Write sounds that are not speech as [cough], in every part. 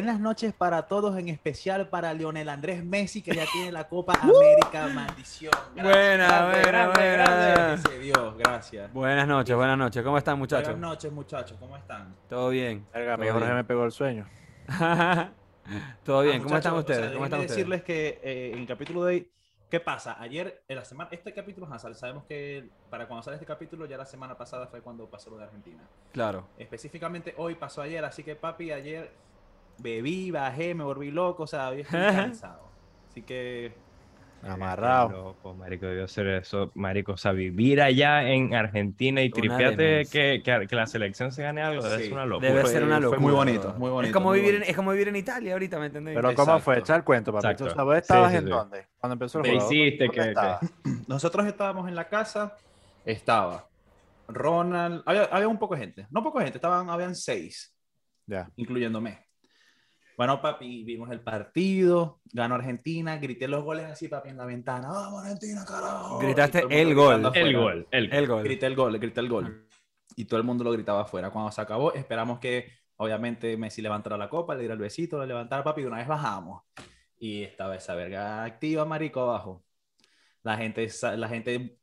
buenas noches para todos, en especial para Lionel Andrés Messi, que ya tiene la Copa [laughs] América. Maldición. Gracias. Buena, Grande, buena, grande, buena. grande. Dice Dios, gracias. Buenas noches, buenas noches. ¿Cómo están, muchachos? Buenas noches, muchachos. ¿Cómo están? Todo bien. Verga, Todo mi Jorge me pegó el sueño. [laughs] Todo bien. Ah, ¿Cómo están ustedes? o sea, ¿Cómo están ustedes? decirles que eh, en el capítulo de hoy, ¿qué pasa? Ayer, en la semana, este capítulo, ajá, sabemos que para cuando sale este capítulo, ya la semana pasada fue cuando pasó lo de Argentina. Claro. Específicamente hoy pasó ayer, así que papi, ayer bebí, bajé, me volví loco, o sea, hoy estoy [laughs] cansado. Así que Amarrado. Loco, marico, debió ser eso, marico. O sea, vivir allá en Argentina y demencia. que, que, que la selección se gane algo, debe Sí. ser una locura. Debe fue- ser una fue locura. muy bonito, muy bonito, Es como, muy vivir en, bonito. es como vivir en Italia ahorita, ¿me entendéis? Pero ¿cómo Exacto. fue? Echa el cuento, papi. Exacto. ¿Tú sabes, estabas sí, en sí. dónde? Cuando empezó el ¿Qué juego. hiciste? ¿Dónde ¿Qué- estabas? [clears throat] nosotros estábamos en la casa, estaba Ronald, había, había un poco de gente, no poco de gente, estaban, habían seis, Ya. incluyéndome. Bueno, papi, vimos el partido, ganó Argentina, grité los goles así, papi, en la ventana. ¡Vamos, Argentina, carajo! Gritaste todo mundo el gol. El gol, el El gol. Grité el gol, grité el gol. Y todo el mundo lo gritaba afuera. Cuando se acabó, esperamos que, obviamente, Messi levantara la copa, le diera el besito, le levantara, papi, y una vez bajamos. Y estaba esa verga activa, marico, abajo. La gente, la gente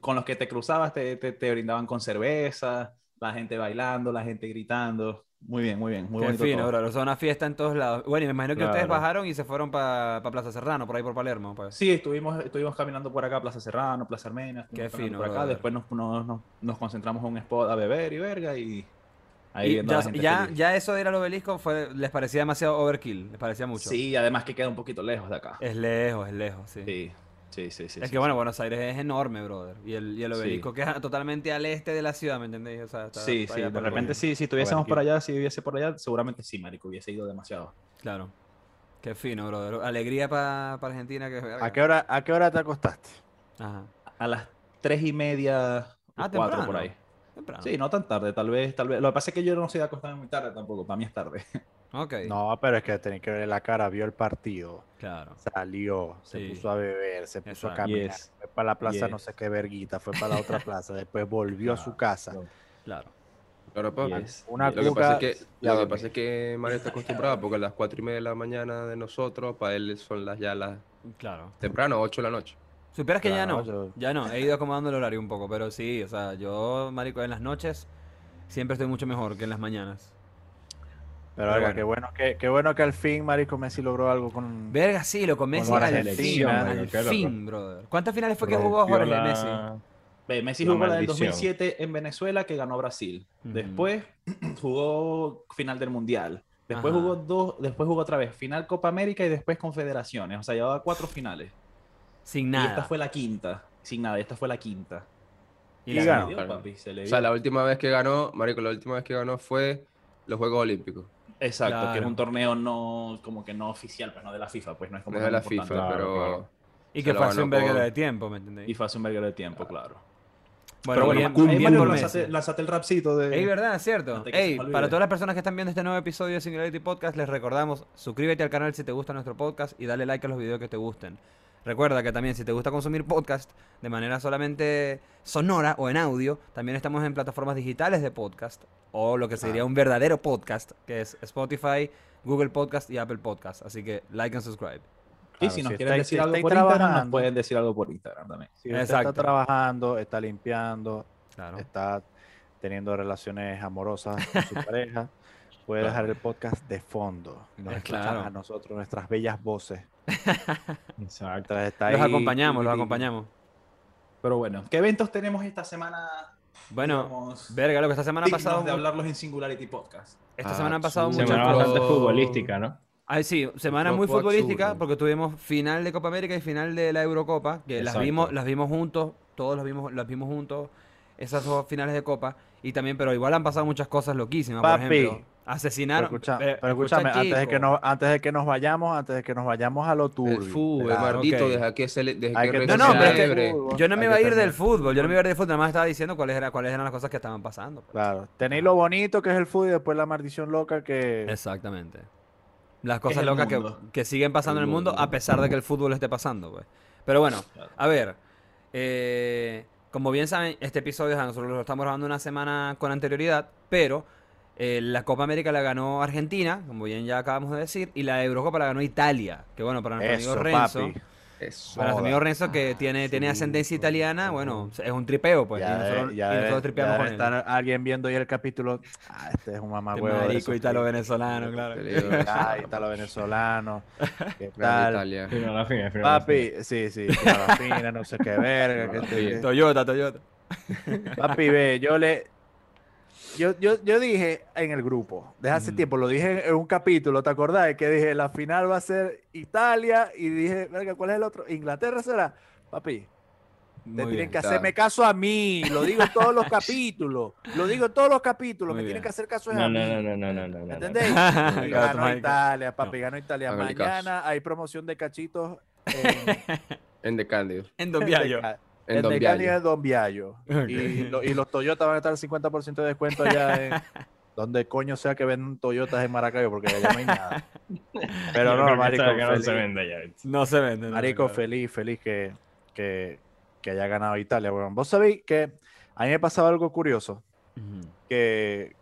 con los que te cruzabas te, te, te brindaban con cerveza, la gente bailando, la gente gritando. Muy bien, muy bien, muy Qué bonito fino, todo. bro. O sea, una fiesta en todos lados. Bueno, y me imagino que ustedes bajaron y se fueron para Plaza Serrano, por ahí por Palermo. Pues. Sí, estuvimos, estuvimos caminando por acá, Plaza Serrano, Plaza Armenia. Qué fino, Por acá, después nos, nos, nos, nos concentramos en un spot a beber y verga y ahí Y ya, ya, ya eso de ir al obelisco fue, les parecía demasiado overkill, les parecía mucho. Sí, además que queda un poquito lejos de acá. Es lejos, es lejos, sí. Sí, sí, sí. sí es sí, que bueno, sí. Buenos Aires es enorme, brother. Y el, y el Sí. obelisco queda totalmente al este de la ciudad, ¿me entendéis? O sea, está Sí, sí, de repente sí, si estuviésemos por allá, si viviese por allá, seguramente sí, marico, hubiese ido demasiado. Claro. Qué fino, brother. Alegría para Argentina que ¿A qué, hora, ¿A qué hora te acostaste? Ajá. A las tres y media, Ah, cuatro temprano. por ahí. Temprano. Sí, no tan tarde, tal vez, tal vez. Lo que pasa es que yo no soy de acostarme muy tarde tampoco, para mí es tarde. [laughs] Ok. No, pero es que tenés que ver la cara. Vio el partido. Claro. Salió. Se Sí. puso a beber. Se puso a caminar. Yes. Fue para la plaza Yes. no sé qué verguita. Fue para la otra plaza. Después volvió a su casa. Claro. Claro. Yes. Una Lo que, pasa es que, lo que pasa es que Mario está acostumbrado porque a las cuatro y media de la mañana de nosotros, para él son las ya las Claro. temprano, 8 de la noche. Supieras que ya no. yo- Ya no. He ido acomodando el horario un poco, pero sí, o sea, yo, marico, en las noches siempre estoy mucho mejor que en las mañanas. Pero, Pero verga, bueno. qué, bueno que, qué bueno que al fin Marico Messi logró algo con. Verga, sí, lo Messi Con al fin, al fin, brother. ¿Cuántas finales fue que jugó Jorge la- Messi? Ve, Messi La jugó la del maldición. 2007 en Venezuela que ganó Brasil. Después [clears throat] jugó final del Mundial. Después Ajá. jugó dos, después jugó otra vez final Copa América y después Confederaciones. O sea, llevaba cuatro finales. Sin Y nada. esta fue la quinta. Sin nada, esta fue la quinta. Y Y la ganó. le dio, Claro. papi, se le O sea, la última vez que ganó, Marico, la última vez que ganó fue los Juegos Olímpicos. Exacto, que es un torneo no, como que no oficial, pues no de la FIFA, pues no es como No de la FIFA, claro, pero. claro. Y que fue un verguero de tiempo, ¿me entendéis? Y fue hace un verguero de tiempo, claro. Bueno, Pero bueno, bien, bien lánzate el rapcito de... Ey, ¿verdad? Es cierto. Ey, para todas las personas que están viendo este nuevo episodio de Singularity Podcast, les recordamos, suscríbete al canal si te gusta nuestro podcast y dale like a los videos que te gusten. Recuerda que también si te gusta consumir podcast de manera solamente sonora o en audio, también estamos en plataformas digitales de podcast o lo que sería un verdadero podcast, que es Spotify, Google Podcast y Apple Podcast. Así que like and subscribe. Y Claro, si nos si quieren decir si algo por Instagram, nos pueden decir algo por Instagram también. Si usted Exacto. está trabajando, está limpiando, Claro. está teniendo relaciones amorosas con su [laughs] pareja, puede dejar el podcast de fondo. Nos Eh, escuchan claro. a nosotros, nuestras bellas voces. Exacto. Está Los ahí- acompañamos, los acompañamos. Pero bueno, ¿qué eventos tenemos esta semana? Bueno, digamos, verga, lo que esta semana ha pasado. de hablarlos en Singularity Podcast. Esta Ah, semana han pasado muchas Semana Mucho- cosas. bastante futbolística, ¿no? Ay, sí, semana muy futbolística absurdo. porque tuvimos final de Copa América y final de la Eurocopa, que las vimos, las vimos juntos, todos las vimos, las vimos juntos, esas dos finales de Copa, y también, pero igual han pasado muchas cosas loquísimas, por Papi, ejemplo, Pero, asinaron, escucha- eh, pero escucha, escúchame, antes de, que nos, antes de que nos vayamos, antes de que nos vayamos a lo turbio. El fútbol, Claro. maldito, ok. desde que se le, desde Hay que que No, no, pero es que yo no me Hay iba a ir del fútbol, yo no me iba a ir del fútbol, nada más estaba diciendo cuáles, era, cuáles eran las cosas que estaban pasando. pues. Claro, tenéis lo bonito que es el fútbol y después la maldición loca que... Exactamente. Las cosas locas que, que siguen pasando El en el mundo mundo. a pesar de que el fútbol esté pasando, pues. Pero bueno, a ver. eh, como bien saben, este episodio nosotros lo estamos grabando una semana con anterioridad, pero eh, la Copa América la ganó Argentina, como bien ya acabamos de decir, y la Eurocopa la ganó Italia, que bueno, para nuestro Eso, amigo Renzo, papi. Eso. para nuestro amigo Renzo que tiene, tiene ascendencia italiana, bueno, es un tripeo, pues, y nosotros, y tripeamos ya con debe él. estar alguien viendo ahí el capítulo. Ah, este es un mamá Este huevo. de marico esos italo que- venezolano, claro. Peligroso. Ay, italo venezolano. [laughs] ¿Qué tal? Italia. Final, la final, final, la Papi, sí, sí, claro, fina, no sé qué verga. [laughs] que que- Toyota, Toyota. Papi, ve, yo le. Yo, yo, yo dije en el grupo, desde hace tiempo, lo dije en, un capítulo, ¿te acordás? Que dije, la final va a ser Italia y dije, verga, ¿cuál es el otro? ¿Inglaterra será? Papi, te tienen bien. que está. hacerme caso a mí, lo digo en todos los capítulos, lo digo en todos los capítulos, Muy me tienen que hacer caso No, a no, mí. no, no, no, no, no, no. ¿Entendéis? [laughs] Ganó ahí. Italia, papi, ganó Italia. Mañana hay promoción de cachitos en, [laughs] En The Candy. En Don Viallo. En Don Viallo. de Don Viallo. Y, lo- y los Toyota van a estar al 50% de descuento allá en [laughs] donde coño sea que venden Toyotas en Maracaibo, porque allá no hay nada. [laughs] Pero no, marico, no feliz, se vende ya. No se vende. no, marico, feliz, feliz que, que, que haya ganado Italia. weón. Vos sabéis que a mí me pasaba algo curioso, que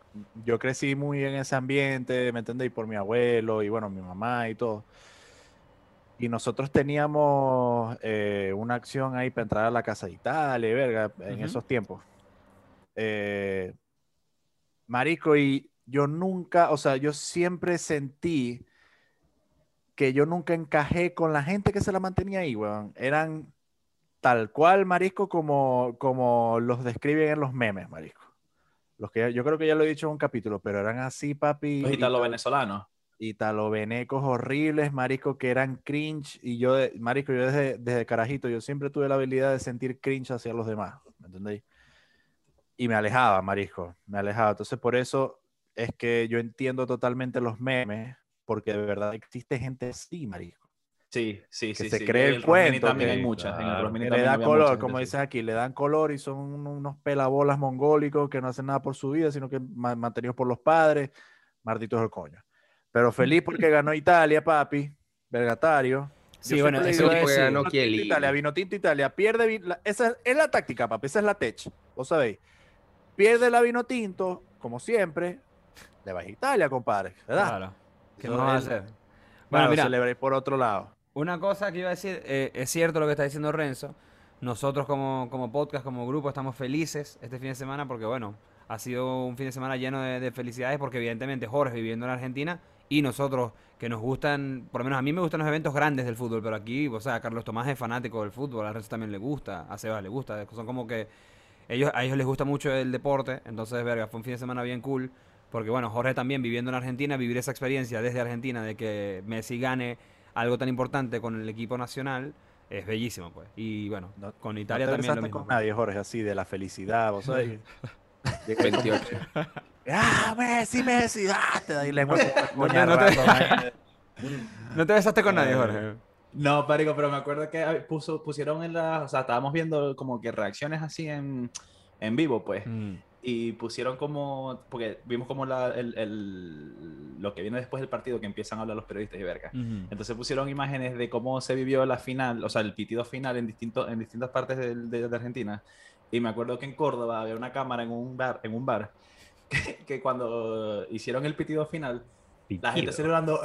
yo crecí muy en ese ambiente, ¿me entendéis? Por mi abuelo y bueno, mi mamá y todo. Y nosotros teníamos eh, una acción ahí para entrar a la Casa de Italia, y verga, en esos tiempos. Eh, marico, y yo nunca, o sea, yo siempre sentí que yo nunca encajé con la gente que se la mantenía ahí, weón. Eran tal cual, marisco, como, como los describen en los memes, marisco. Los que yo creo que ya lo he dicho en un capítulo, pero eran así, papi. Los y italo tal- venezolanos. Italovenecos horribles, marico, que eran cringe. Y yo, marico, yo desde, desde carajito, yo siempre tuve la habilidad de sentir cringe hacia los demás, ¿me entendéis? Y me alejaba, marisco, me alejaba. Entonces, por eso es que yo entiendo totalmente los memes, porque de verdad existe gente así, marisco. Sí, sí, Que sí. se sí. cree En el Rosmini cuento, también que- hay muchas. En el Claro, Rosmini que le da mucha color, gente como dices aquí, le dan color y son un- unos pelabolas mongólicos que no hacen nada por su vida, sino que ma- mantenidos por los padres, martitos del coño. Pero [laughs] feliz porque ganó Italia, papi, vergatario. Sí, Yo bueno, eso ganó. Italia, vino tinto Italia, pierde, la- esa es, la táctica, papi, esa es la tech, vos sabéis. Pierde la vino tinto, como siempre, le vas a Italia, compadre, ¿verdad? Claro. ¿Qué más va a hacer? Bueno, Bueno, mira, celebréis por otro lado. Una cosa que iba a decir, eh, es cierto lo que está diciendo Renzo. Nosotros como, como podcast, como grupo, estamos felices este fin de semana porque, bueno, ha sido un fin de semana lleno de, de felicidades porque evidentemente Jorge viviendo en Argentina y nosotros que nos gustan, por lo menos a mí me gustan los eventos grandes del fútbol, pero aquí, o sea, Carlos Tomás es fanático del fútbol, a Renzo también le gusta, a Sebas le gusta, son como que ellos, a ellos les gusta mucho el deporte, entonces, verga, fue un fin de semana bien cool. Porque bueno, Jorge también viviendo en Argentina, vivir esa experiencia desde Argentina de que Messi gane algo tan importante con el equipo nacional es bellísimo, pues. Y bueno, No- con No Italia te también lo mismo. con pues. nadie, Jorge, así de la felicidad, vos sabés. [laughs] Llega como- 28. ¡Ah, Messi, Messi! ¡Ah! Te da ahí lengua [laughs] con No te- no te- [laughs] ¿No te besaste con nadie, Jorge? No, Parico, pero me acuerdo que puso, pusieron en la. O sea, estábamos viendo como que reacciones así en, en vivo, pues. Mm. Y pusieron como. Porque vimos como la, el, el- lo que viene después del partido, que empiezan a hablar los periodistas y verga. Ujú. Entonces pusieron imágenes de cómo se vivió la final, o sea, el pitido final en, distinto, en distintas partes del- de, de Argentina. Y me acuerdo que en Córdoba había una cámara en un bar, en un bar que, [laughs] que cuando hicieron el pitido final, la gente celebrando,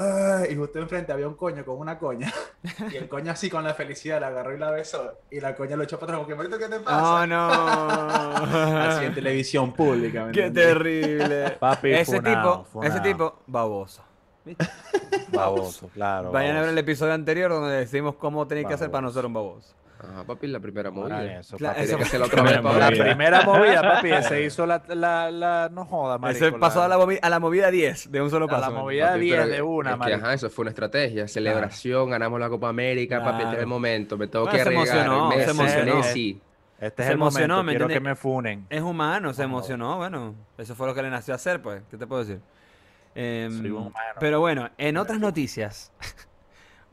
y justo enfrente había un coño con una coña. [laughs] Y el coño así con la felicidad la agarró y la besó. Y la coña lo echó para atrás, que, "Marito, ¿qué te ¡Oh, pasa? no! [laughs] Así en televisión pública. ¿me ¡Qué terrible! Papi, ese tipo, ese tipo, baboso. Baboso, claro. Vayan a ver el episodio anterior donde decimos cómo tenéis que hacer para no ser un baboso. Ajá, papi, la primera movida. eso, Claro, papi. eso- la Primera para La movida. primera [laughs] movida, papi, se hizo la, la, la no joda, marico. Ese pasó a la, movi- a la movida 10 de un solo a paso. la man. movida Papi, 10 pero de una, es que, marico. ajá, eso fue una estrategia. Celebración, ganamos la Copa América, papi, este es Claro. el momento. Me tengo Bueno, que se regar. emocionó, se Messi, emocionó. Messi. Este es se el emocionó, momento, ¿me quiero que me funen. Es humano, se emocionó, bueno, eso fue lo que le nació hacer, pues, ¿qué te puedo decir? Em, Soy un humano. pero bueno, en otras noticias,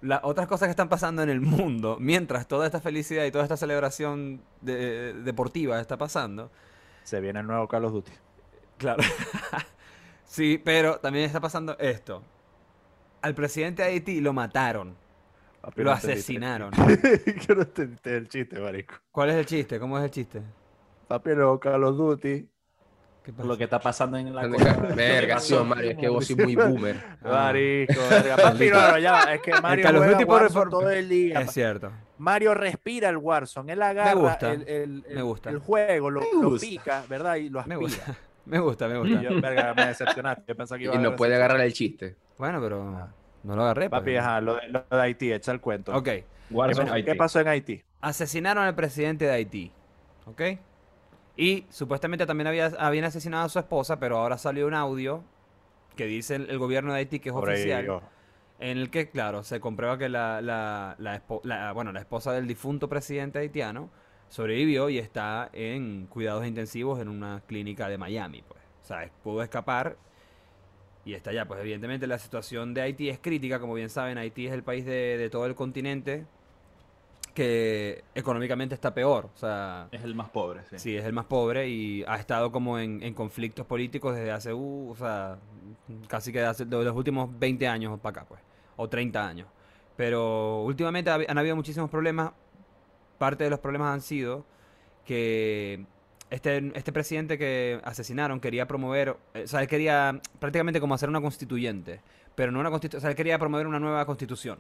las otras cosas que están pasando en el mundo, mientras toda esta felicidad y toda esta celebración de- deportiva está pasando, Se viene el nuevo Call of Duty. claro, [laughs] sí, pero también está pasando esto. Al presidente de Haití lo mataron, Papi, lo no asesinaron. [laughs] Yo no entendiste el chiste, marico. ¿Cuál es el chiste? ¿Cómo es el chiste? Papi, el nuevo Call of Duty. ¿Qué pasa? Lo que está pasando en la ¿Dónde costa. ca- Verga, sí, Mario, es que vos sos muy boomer. Ah. Marico, [laughs] verga. Papi, no, no, ya, es que Mario juega por- Warzone por- todo el día. Es cierto. Mario respira el Warzone, él agarra gusta, el, el- me el- gusta. el juego, lo, Me lo gusta. pica, ¿verdad? Y lo Me aspira. gusta. [laughs] Me gusta, me gusta. Yo, verga, me decepcionaste. Yo pensaba que iba Y a no puede agarrar el chiste. Bueno, pero no lo agarré. pues. Papi, ajá, lo de, lo de Haití, echa el cuento. Ok. ¿Qué, Warzone pasó- IT. qué pasó en Haití? Asesinaron al presidente de Haití. ¿Ok? Y supuestamente también había, habían asesinado a su esposa, pero ahora salió un audio que dice el, el gobierno de Haití que es Por oficial. En el que, claro, se comprueba que la, la, la bueno, la esposa del difunto presidente haitiano sobrevivió y está en cuidados intensivos en una clínica de Miami, pues. O sea, pudo escapar y está allá. Pues evidentemente la situación de Haití es crítica, como bien saben, Haití es el país de, de todo el continente que económicamente está peor. O sea, Es el más pobre, sí. Sí, es el más pobre y ha estado como en, en conflictos políticos desde hace, uh, o sea, casi que hace, de los últimos 20 años para acá, pues, o 30 años. Pero últimamente han habido muchísimos problemas. Parte de los problemas han sido que este, este presidente que asesinaron quería promover, eh, o sea, él quería prácticamente como hacer una constituyente, pero no una constitución, o sea, él quería promover una nueva constitución.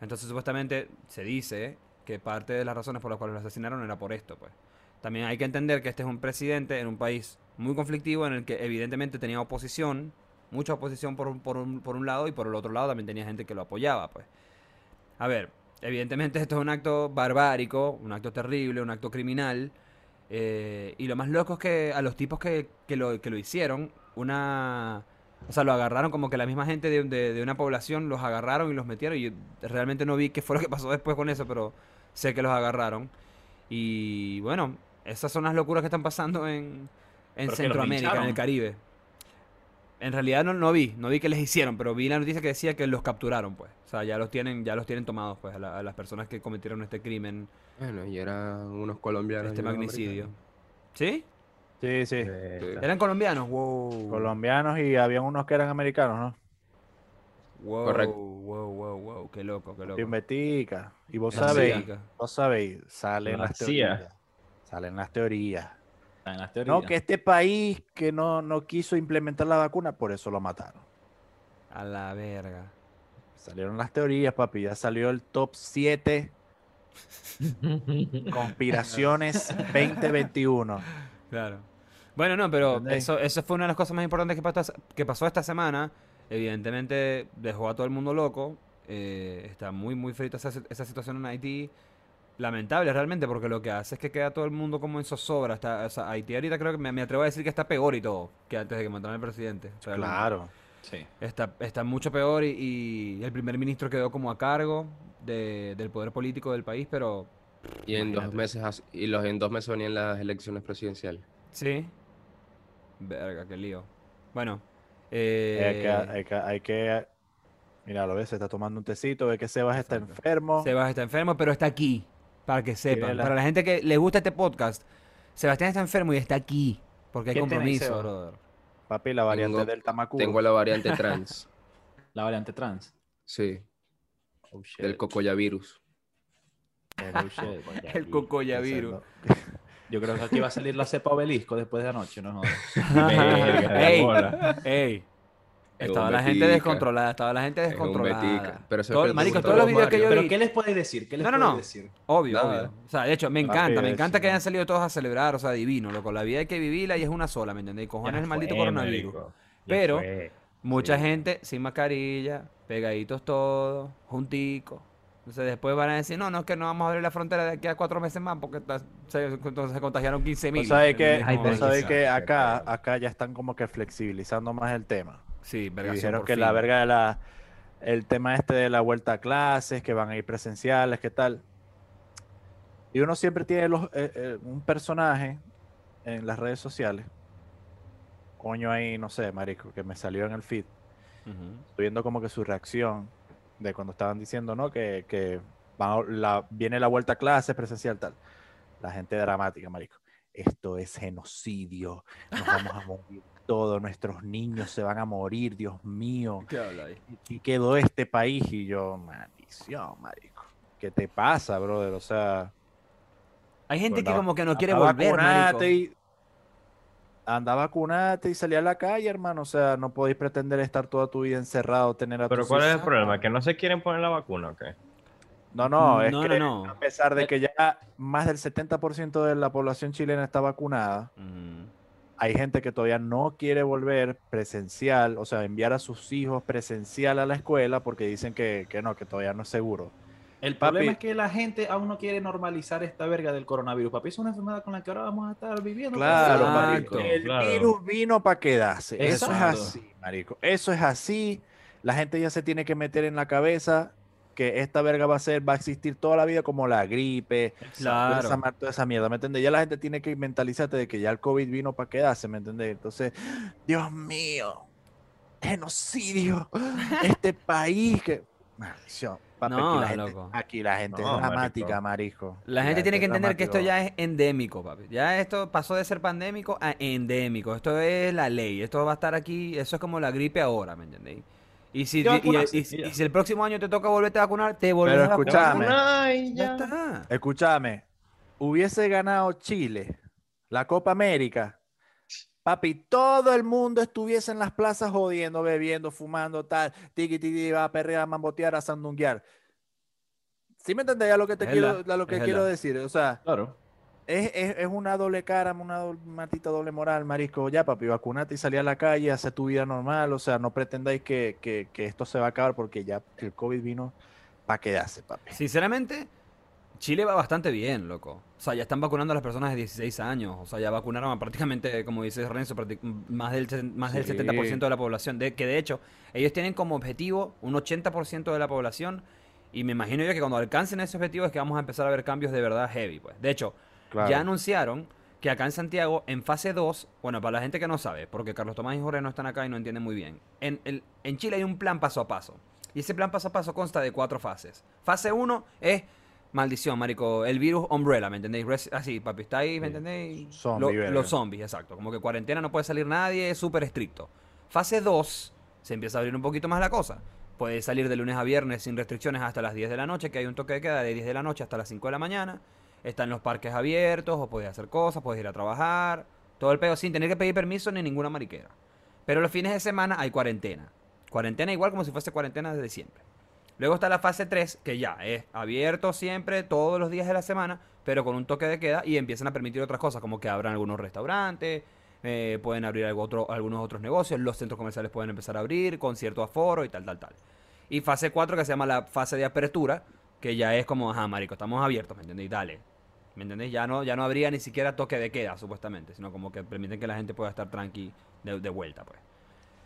Entonces, supuestamente se dice que parte de las razones por las cuales lo asesinaron era por esto, pues. También hay que entender que este es un presidente en un país muy conflictivo en el que evidentemente tenía oposición, mucha oposición por un, por un, por un lado y por el otro lado también tenía gente que lo apoyaba, pues. A ver, evidentemente esto es un acto barbárico, un acto terrible, un acto criminal. eh, y lo más loco es que a los tipos que, que lo, que lo hicieron, una... O sea, lo agarraron como que la misma gente de, de- de una población los agarraron y los metieron. Y yo realmente no vi qué fue lo que pasó después con eso, pero sé que los agarraron. Y bueno, esas son las locuras que están pasando en, en Centroamérica, en el. Caribe. En realidad no, no vi, no vi que les hicieron, pero vi la noticia que decía que los capturaron, pues. O sea, ya los tienen, ya los tienen tomados, pues, a, la- a las personas que cometieron este crimen, Bueno, y eran unos colombianos. este magnicidio. ¿Sí? Sí, sí. Eh, ¿Eran colombianos? Wow. Colombianos y habían unos que eran americanos, ¿no? Wow, Correcto. wow, wow, wow. Qué loco, qué loco. Invertica. Y vos sabéis, vos sabéis, salen La las teorías. Salen las teorías. Está en las teorías. No, que este país que no, no quiso implementar la vacuna, por eso lo mataron. A la verga. Salieron las teorías, papi. Ya salió el top 7 [laughs] conspiraciones 2021. Claro. Bueno, no, pero eso, eso fue una de las cosas más importantes que pasó, que pasó esta semana. Evidentemente dejó a todo el mundo loco. eh, está muy, muy frita esa, esa situación en Haití. Lamentable realmente, porque lo que hace es que queda todo el mundo como en zozobra. Está, o sea, Haití ahorita creo que me, me atrevo a decir que está peor y todo que antes de que mataran al presidente. realmente. Claro. Sí. Está, está mucho peor y, y el primer ministro quedó como a cargo de- del poder político del país, pero Y en dos meses, y los, en dos meses venían las elecciones presidenciales. sí. Verga, qué lío. Bueno. Eh, hay, que, hay, que, hay que- Mira, lo ves, se está tomando un tecito, ve que Sebas está enfermo. Sebas está enfermo, pero está aquí. Para que sepan. la- Para la gente que le gusta este podcast, Sebastián está enfermo y está aquí. Porque hay ¿Qué tenéis, compromiso, brother. Papi, la variante Tengo- del Tamacú. Tengo la variante [laughs] trans, La variante trans. sí, Oh, shit. del cocoyavirus. Oh, shit. [laughs] El cocoyavirus. Yo creo que aquí va a salir la cepa obelisco después de anoche, ¿no? jodas. Ey, Estaba la gente descontrolada, estaba la gente descontrolada. pero eso es Todo- marico, todos los videos que yo Mario. Pero vi. ¿qué les puedes decir? ¿Qué les No, no, puedes no. decir? Obvio, Nada. obvio. O sea, de hecho, me encanta, me encanta que hayan salido todos a celebrar, o sea, divino, loco. La vida hay que vivirla y es una sola, ¿me entendéis? Cojones Ya el maldito fue, coronavirus. Pero- fue. Mucha Sí. gente sin mascarilla, pegaditos todos, junticos. Entonces después van a decir, no, no, es que no vamos a abrir la frontera de aquí a cuatro meses más porque está- se, entonces se contagiaron 15 mil. Vos sabés que, Ay, vos pero sabés quizás, que acá, acá ya están como que flexibilizando más el tema. Sí, Y vergación dijeron que fin. la verga de la, el tema este de la vuelta a clases, que van a ir presenciales, qué tal. Y uno siempre tiene los, eh, eh, un personaje en las redes sociales. Coño ahí, no sé, marico, que me salió en el feed. Ujú. Estoy viendo como que su reacción de cuando estaban diciendo, ¿no? Que, que van la, viene la vuelta a clases presencial, tal. La gente dramática, marico. Esto es genocidio. Nos vamos a morir [laughs] todos. Nuestros niños se van a morir, Dios mío. ¿Qué habla ahí? Y quedó este país. Y yo, maldición, marico. ¿Qué te pasa, brother? O sea, Hay gente que como que no quiere volver, vacunate marico. y- anda a vacunarte y salí a la calle, hermano. O sea, no podéis pretender estar toda tu vida encerrado, tener a Pero ¿cuál es el problema? ¿Que no se quieren poner la vacuna o qué? No, no, es No, que no, no. a pesar de que ya más del 70% de la población chilena está vacunada, Mm. hay gente que todavía no quiere volver presencial, o sea, enviar a sus hijos presencial a la escuela porque dicen que, que no, que todavía no es seguro. El Papi. problema es que la gente aún no quiere normalizar esta verga del coronavirus. Papi, es una enfermedad con la que ahora vamos a estar viviendo. Claro, marico. El claro. virus vino para quedarse. Eso es así, marico. Eso es así. La gente ya se tiene que meter en la cabeza que esta verga va a ser, va a existir toda la vida como la gripe, toda Claro. esa, toda esa mierda, ¿me entiendes? Ya la gente tiene que mentalizarte de que ya el COVID vino para quedarse, ¿me entiendes? Entonces, Dios mío, genocidio, [laughs] este país que... Maldición. Papi, No, aquí, la gente, loco. aquí la gente No, es dramática, marico. marico. La gente tiene que entender que esto ya es endémico, papi. Ya esto pasó de ser pandémico a endémico. Esto es la ley. Esto va a estar aquí. Eso es como la gripe ahora, ¿me entendéis? Y si, Te y- y- vacunas, y- y y ya. si el próximo año te toca volverte a vacunar, te volvés Pero a vacunar. escúchame. Ay, ya. está. Escúchame, hubiese ganado Chile la Copa América, papi, todo el mundo estuviese en las plazas jodiendo, bebiendo, fumando, tal, tiki tiki, va a perrear, a mambotear, a sandunguear. ¿Sí me entendés a lo que te Es quiero, a lo que quiero decir? O sea, Claro. es, es- es una doble cara, una do- maldita doble moral, marisco. Ya, papi, vacunate y salí a la calle, hace tu vida normal. O sea, no pretendáis que, que- que esto se va a acabar porque ya el COVID vino para quedarse, papi. Sinceramente, Chile va bastante bien, loco. O sea, ya están vacunando a las personas de 16 años. O sea, ya vacunaron a prácticamente, como dice Renzo, más del, más del Sí. 70% de la población. De, que de hecho, ellos tienen como objetivo un 80% de la población. Y me imagino yo que cuando alcancen ese objetivo es que vamos a empezar a ver cambios de verdad heavy. Pues. De hecho, Claro. ya anunciaron que acá en Santiago, en fase 2, bueno, para la gente que no sabe, porque Carlos Tomás y Jorge no están acá y no entienden muy bien, en, el- en Chile hay un plan paso a paso. Y ese plan paso a paso consta de cuatro fases. Fase 1 es, maldición, marico, el virus umbrella, ¿me entendéis? Res- Así, papi, está ahí, ¿me entendéis? Zombie, Lo- los zombies, exacto. Como que cuarentena no puede salir nadie, es súper estricto. Fase 2, se empieza a abrir un poquito más la cosa. Puede salir de lunes a viernes sin restricciones hasta las 10 de la noche, que hay un toque de queda de 10 de la noche hasta las 5 de la mañana. Están los parques abiertos, o puedes hacer cosas, puedes ir a trabajar. Todo el pedo sin tener que pedir permiso ni ninguna mariquera. Pero los fines de semana hay cuarentena. Cuarentena igual como si fuese cuarentena desde siempre. Luego está la fase 3, que ya es abierto siempre, todos los días de la semana, pero con un toque de queda y empiezan a permitir otras cosas, como que abran algunos restaurantes, eh, pueden abrir algunos otros negocios, los centros comerciales pueden empezar a abrir con cierto aforo y tal, tal, tal. Y fase 4, que se llama la fase de apertura, que ya es como, ajá, marico, estamos abiertos, ¿me entendéis? Dale. ¿Me entendéis? Ya no, ya no habría ni siquiera toque de queda, supuestamente, sino como que permiten que la gente pueda estar tranqui de, de vuelta, pues.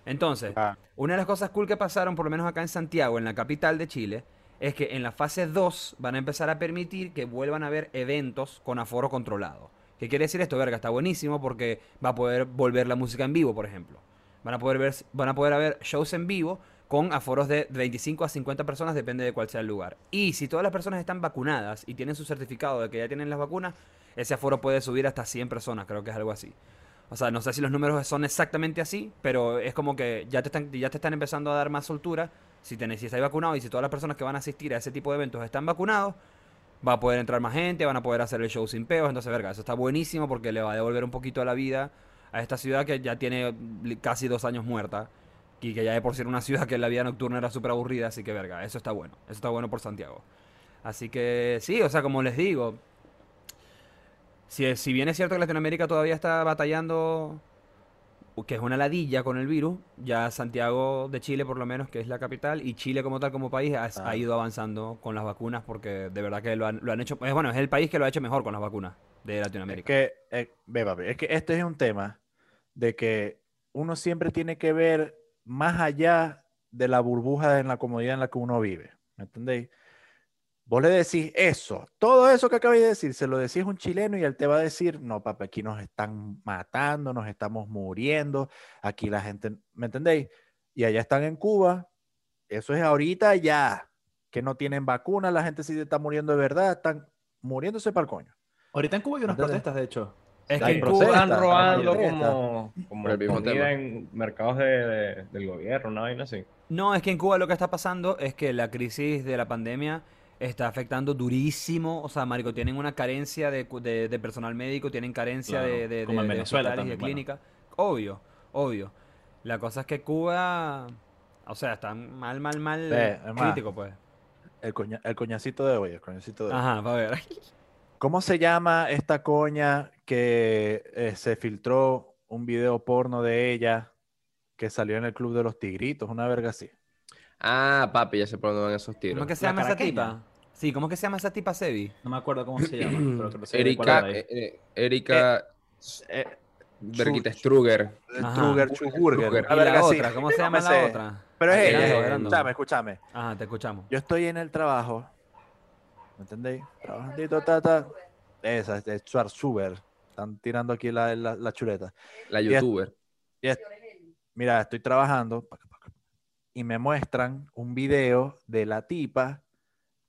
Entonces, Ah. una de las cosas cool que pasaron, por lo menos acá en Santiago, en la capital de Chile, es que en la fase 2 van a empezar a permitir que vuelvan a haber eventos con aforo controlado. ¿Qué quiere decir esto? Verga, está buenísimo porque va a poder volver la música en vivo, por ejemplo. Van a poder ver, van a poder haber shows en vivo con aforos de 25 a 50 personas, depende de cuál sea el lugar. Y si todas las personas están vacunadas y tienen su certificado de que ya tienen las vacunas, ese aforo puede subir hasta 100 personas, creo que es algo así. O sea, no sé si los números son exactamente así, pero es como que ya te están, ya te están empezando a dar más soltura. Si, tenés, si estáis vacunado y si todas las personas que van a asistir a ese tipo de eventos están vacunados, va a poder entrar más gente, van a poder hacer el show sin peos. Entonces, verga, eso está buenísimo porque le va a devolver un poquito a la vida a esta ciudad que ya tiene casi dos años muerta. Y que ya de por sí era una ciudad que la vida nocturna era súper aburrida. Así que, verga, eso está bueno. Eso está bueno por Santiago. Así que, sí, o sea, como les digo, si, si bien es cierto que Latinoamérica todavía está batallando, que es una ladilla con el virus, ya Santiago de Chile por lo menos, que es la capital, y Chile como tal como país ha, ha Ah. ido avanzando con las vacunas porque de verdad que lo han, lo han hecho, es bueno, es el país que lo ha hecho mejor con las vacunas de Es Latinoamérica. que, eh, ve, papi, es que este es un tema de que uno siempre tiene que ver más allá de la burbuja en la comodidad en la que uno vive. ¿Me entendéis? Vos le decís eso, todo eso que acabáis de decir, se lo decís a un chileno y él te va a decir, no, papi, aquí nos están matando, nos estamos muriendo, aquí la gente, ¿me entendéis? Y allá están en Cuba, eso es ahorita ya, que no tienen vacuna, la gente sí está muriendo de verdad, están muriéndose para el coño. Ahorita en Cuba hay unas Entonces- protestas, de hecho. Es que en Cuba, Están robando como, como el mismo comida tema. en mercados de, de- del gobierno, una vaina así. no, es que en Cuba lo que está pasando es que la crisis de la pandemia está afectando durísimo. O sea, marico, tienen una carencia de, de- de personal médico, tienen carencia Claro, de, de, como de- en de Venezuela hospitales y de también, bueno. clínicas. Obvio, obvio. La cosa es que Cuba, o sea, está mal, mal, mal más, crítico, pues. El, coña- el coñacito de hoy, el coñacito de hoy. Ajá, va a ver. ¿Cómo se llama esta coña que eh, se filtró un video porno de ella que salió en el Club de los Tigritos? Una verga así. Ah, papi, ya sé por dónde van esos ¿Cómo tiros. es que se La llama esa tipa? Sí, ¿cómo es que se llama esa tipa Sebi? No me acuerdo cómo se llama, pero creo que Erika, eh, eh, Erika Eh, Berquita Chu- Struger. Ajá. Truger, Chuburger, Struger. una ¿Y la otra? ¿Cómo se llama la otra? Pero es ella. Eh. Escúchame, escúchame. Ajá, te escuchamos. Yo estoy en el trabajo. ¿Me entendéis? Trabajandito, tata. Esa, es de Schwarzenegger. Están tirando aquí la, la, la chuleta. La youtuber. Y es- mira, estoy trabajando y me muestran un video de la tipa,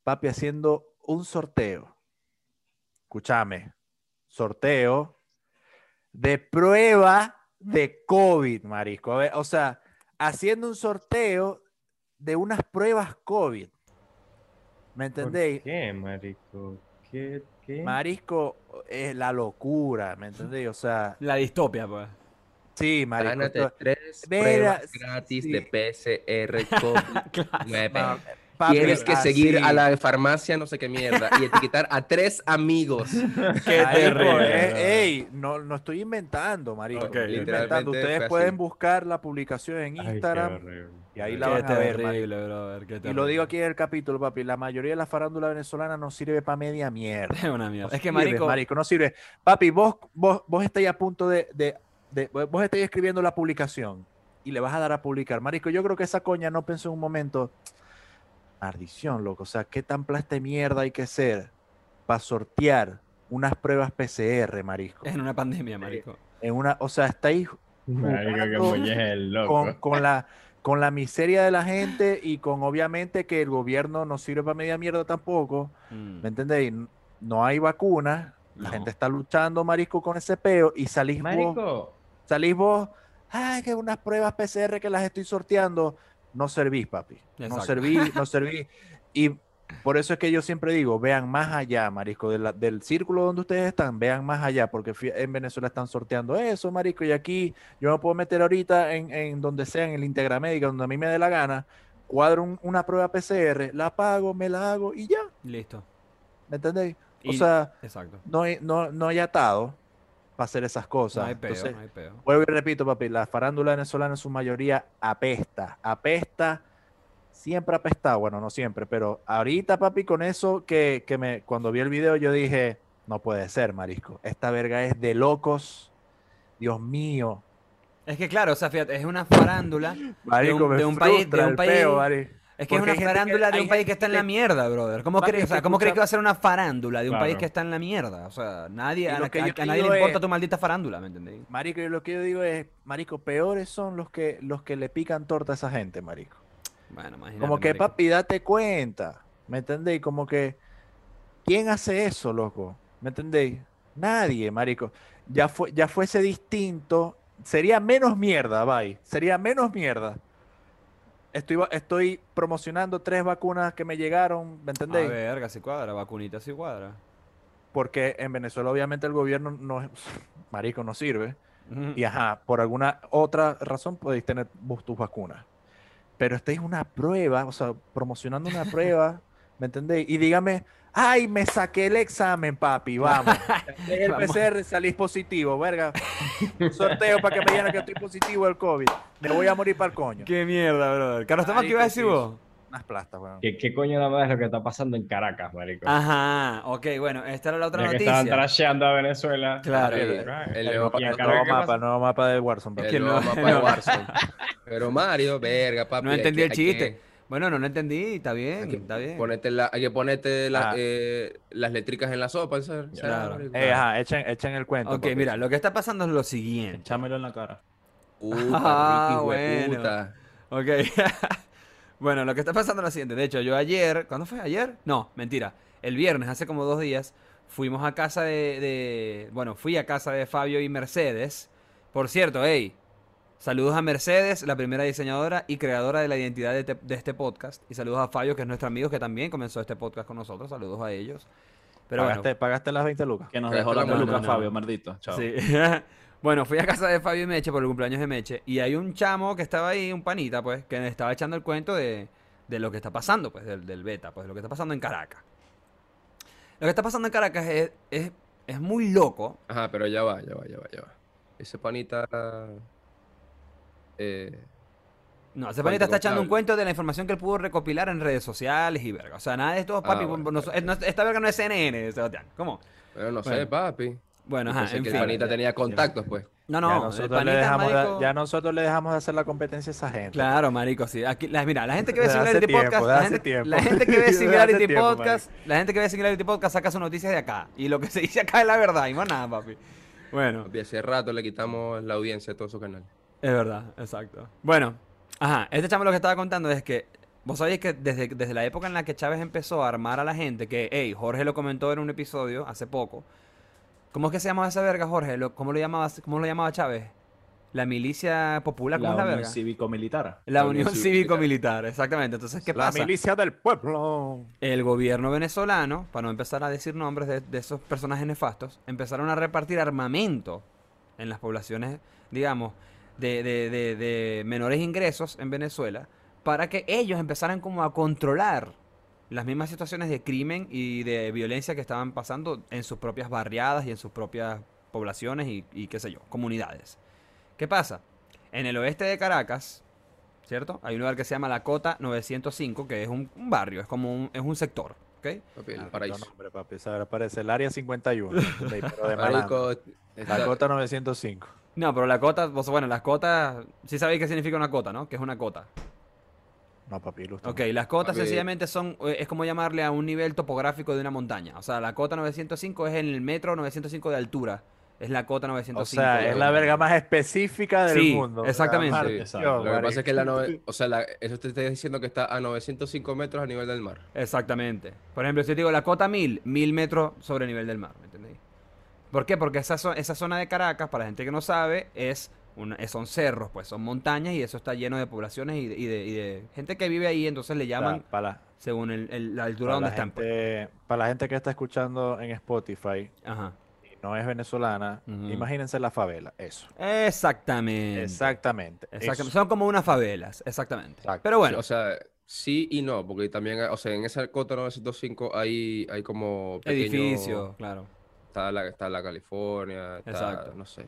papi, haciendo un sorteo. Escúchame, sorteo de prueba de COVID, marisco. A ver, O sea, haciendo un sorteo de unas pruebas COVID. ¿Me ¿Por entendéis? qué, marico? ¿Qué? ¿Qué? Marisco es la locura, ¿me entendéis? O sea, La distopia, pues. sí, marisco. Gánate tres pruebas gratis sí. de PCR COVID-9. Ma- papi, Tienes que así. seguir a la farmacia, no sé qué mierda, y etiquetar a tres amigos. [laughs] Qué Marico, terrible. eh, ey, no, no estoy inventando, marico. Ok, estoy literalmente inventando. Ustedes pueden buscar la publicación en Ay, qué Instagram y ahí la Qué van a ver, marico. terrible, brother. Qué Y lo digo aquí en el capítulo, papi. La mayoría de la farándula venezolana no sirve para media mierda. [laughs] Es una No mierda. Es que, sirve, marico, no sirve. Papi, vos, vos, vos estáis a punto de, de, de- Vos estáis escribiendo la publicación y le vas a dar a publicar. Marico, yo creo que esa coña no pensó en un momento. Maldición, loco. O sea, ¿qué tan plasta de mierda hay que ser para sortear unas pruebas PCR, marisco? es en una pandemia, marico. En una, o sea, estáis Marico, que loco. con, con la, con la miseria de la gente y con obviamente que el gobierno no sirve para media mierda tampoco. Mm. ¿Me entendéis? No hay vacunas. La No. gente está luchando, marisco, con ese peo y salís vos, Marico, salís vos, ay, que unas pruebas PCR que las estoy sorteando. No servís, papi. No servís, no servís. Y por eso es que yo siempre digo, vean más allá, marisco, de la- del círculo donde ustedes están, vean más allá, porque en Venezuela están sorteando eso, marisco, y aquí yo me puedo meter ahorita en, en donde sea, en el Integramédica, donde a mí me dé la gana, cuadro un- una prueba PCR, la pago, me la hago y ya, Listo. ¿me entendéis? O Y- sea, Exacto. no, hay- no, no hay atado para hacer esas cosas. No hay peo, Entonces, no hay peo. Vuelvo y repito, papi, la farándula venezolana en su mayoría apesta, apesta, siempre apesta, bueno, no siempre, pero ahorita, papi, con eso que, que me, cuando vi el video yo dije, no puede ser, marisco, esta verga es de locos, Dios mío, Es que claro, o sea, fíjate, es una farándula. marico, un- me de un país- de un país- peo. Es que es una que- farándula de un país que está en la mierda, brother. ¿Cómo crees, o sea, que ¿cómo crees escucha- que va a ser una farándula de un país que está en la mierda? O sea, nadie, a, nadie le importa es- tu maldita farándula, ¿me entendéis? Marico, lo que yo digo es, marico, peores son los que, los que le pican torta a esa gente, marico. Bueno, imagínate. Como que, marico. papi, date cuenta. ¿Me entendéis? Como que, ¿quién hace eso, loco? ¿Me entendéis? Nadie, marico. Ya, fue, ya fuese distinto. Sería menos mierda, bye. Sería menos mierda. Estoy, estoy promocionando tres vacunas que me llegaron, ¿me A entendéis? verga, si cuadra, vacunita si cuadra. Porque en Venezuela, obviamente, el gobierno no, [laughs] marico, no sirve. Y ajá, por alguna otra razón podéis tener vos tus vacunas. Pero esta es una prueba, o sea, promocionando una prueba, ¿me entendéis? Y dígame, ay, me saqué el examen, papi, vamos. [laughs] El Vamos. PCR, salís positivo, verga. Un sorteo para que me digan que estoy positivo del COVID. Me voy a morir para el coño. Qué mierda, brother. Carlos, ¿qué más que iba a decir vos? Unas plastas, weón. ¿qué, qué coño nada más es lo que está pasando en Caracas, marico? Ajá, ok, bueno, esta era la otra ya que estaban noticia. trasheando a Venezuela. Claro. El, el El nuevo, ¿qué mapa, nuevo mapa de Warzone. papi. el nuevo mapa de Warzone. Pero Mario, verga, papi. No entendí el chiste. que- Bueno, no lo entendí, está hay bien, que está bien. ponerte la- hay que ponerte la- Ah. eh, las letricas en la sopa. ¿sabes? Claro. marico. Eh, ajá, echen, echen el cuento. Ok, papi. mira, lo que está pasando es lo siguiente. Échamelo en la cara. Puta, [laughs] Ah, Ricky, bueno. hueputa. Ok. [laughs] bueno, lo que está pasando es lo siguiente. De hecho, yo ayer, ¿cuándo fue? ¿Ayer? No, mentira. El viernes, hace como dos días, fuimos a casa de, de- Bueno, fui a casa de Fabio y Mercedes. Por cierto, hey, Saludos a Mercedes, la primera diseñadora y creadora de la identidad de, te- de este podcast. Y saludos a Fabio, que es nuestro amigo que también comenzó este podcast con nosotros. Saludos a ellos. Pero bueno, ¿Pagaste, las 20 lucas. Que nos dejó esto la no, peluca no, no. Fabio, maldito. Chao. Sí. [laughs] bueno, fui a casa de Fabio y Meche por el cumpleaños de Meche. Y hay un chamo que estaba ahí, un panita, pues, que me estaba echando el cuento de, de lo que está pasando, pues, del, del beta, pues, de lo que está pasando en Caracas. Lo que está pasando en Caracas es, es, es muy loco. Ajá, pero ya va, ya va, ya va, ya va. Ese panita. Eh, No, ese panita está echando un cuento de la información que él pudo recopilar en redes sociales y verga. O sea, nada de esto, papi. Ah, bueno, no- bueno. no- esta verga no es CNN, Sebastián. ¿Cómo? bueno, no Bueno. sé, papi. Bueno, ajá, pensé en que fin. el panita tenía contactos, pues. No, ya, no, el nosotros le dejamos marico- ya nosotros le dejamos de hacer la competencia a esa gente. Claro, marico, sí. Aquí, la- mira, la gente que ve Singularity tiempo, Podcast, la gente, tiempo. la gente que ve [laughs] Singularity tiempo, Podcast, la gente que ve Singularity Podcast saca sus noticias de acá. Y lo que se dice acá es la verdad, y más nada, papi. Bueno, Papi, hace rato le quitamos la audiencia a todo su canal. Es verdad, exacto. Bueno, ajá, este chamo lo que estaba contando es que vos sabéis que desde, desde la época en la que Chávez empezó a armar a la gente, que, hey, Jorge lo comentó en un episodio hace poco. ¿Cómo es que se llamaba esa verga, Jorge? Lo- ¿Cómo lo llamaba, cómo lo llamaba Chávez? La milicia popular, ¿cómo La es la Unión verga? Cívico-Militar. La La Unión Unión Cívico-Militar, exactamente. Entonces, ¿qué la pasa? milicia del pueblo. El gobierno venezolano, para no empezar a decir nombres de, de esos personajes nefastos, empezaron a repartir armamento en las poblaciones, digamos, de, de- de- de menores ingresos en Venezuela, para que ellos empezaran como a controlar las mismas situaciones de crimen y de violencia que estaban pasando en sus propias barriadas y en sus propias poblaciones y, y qué sé yo, comunidades. ¿Qué pasa? En el oeste de Caracas, ¿cierto? Hay un lugar que se llama La Cota 905, que es un, un barrio, es como un, es un sector, ¿ok? Papi, el Maldito paraíso. nombre, papi. Esa ahora parece el área 51. de- pero de malandro. Marico, está- La cota 905. No, pero la cota, vos- bueno, las cotas, sí sabéis qué significa una cota, ¿no? Que es una cota. No, papi, ilustra. Ok, las cotas Papi. sencillamente son, eh, es como llamarle a un nivel topográfico de una montaña. O sea, la cota 905 es en el metro 905 de altura. Es la cota 905. O sea, es la verga más específica del Sí, mundo. Exactamente. maldición, Exacto. Lo que pasa es que la nove- o sea, la- eso te está diciendo que está a 905 metros a nivel del mar. Exactamente. Por ejemplo, si yo te digo la cota 1000, 1000 metros sobre el nivel del mar, ¿me entendéis? ¿Por qué? Porque esa, zo- esa zona de Caracas, para la gente que no sabe, es una- son cerros, pues son montañas y eso está lleno de poblaciones y de, y de- y de gente que vive ahí, entonces le llaman para, según el- el- la altura donde la están. pues. gente, para la gente que está escuchando en Spotify Ajá. y no es venezolana, Ujú. imagínense la favela. Eso. Exactamente. Exactamente. Exactamente. eso. Son como unas favelas, exactamente. Exacto. Pero bueno, O sea, sí y no, porque también, o sea, en esa cota 905 hay, hay como pequeños- edificios, claro. Está la, está la California, está, Exacto. no sé.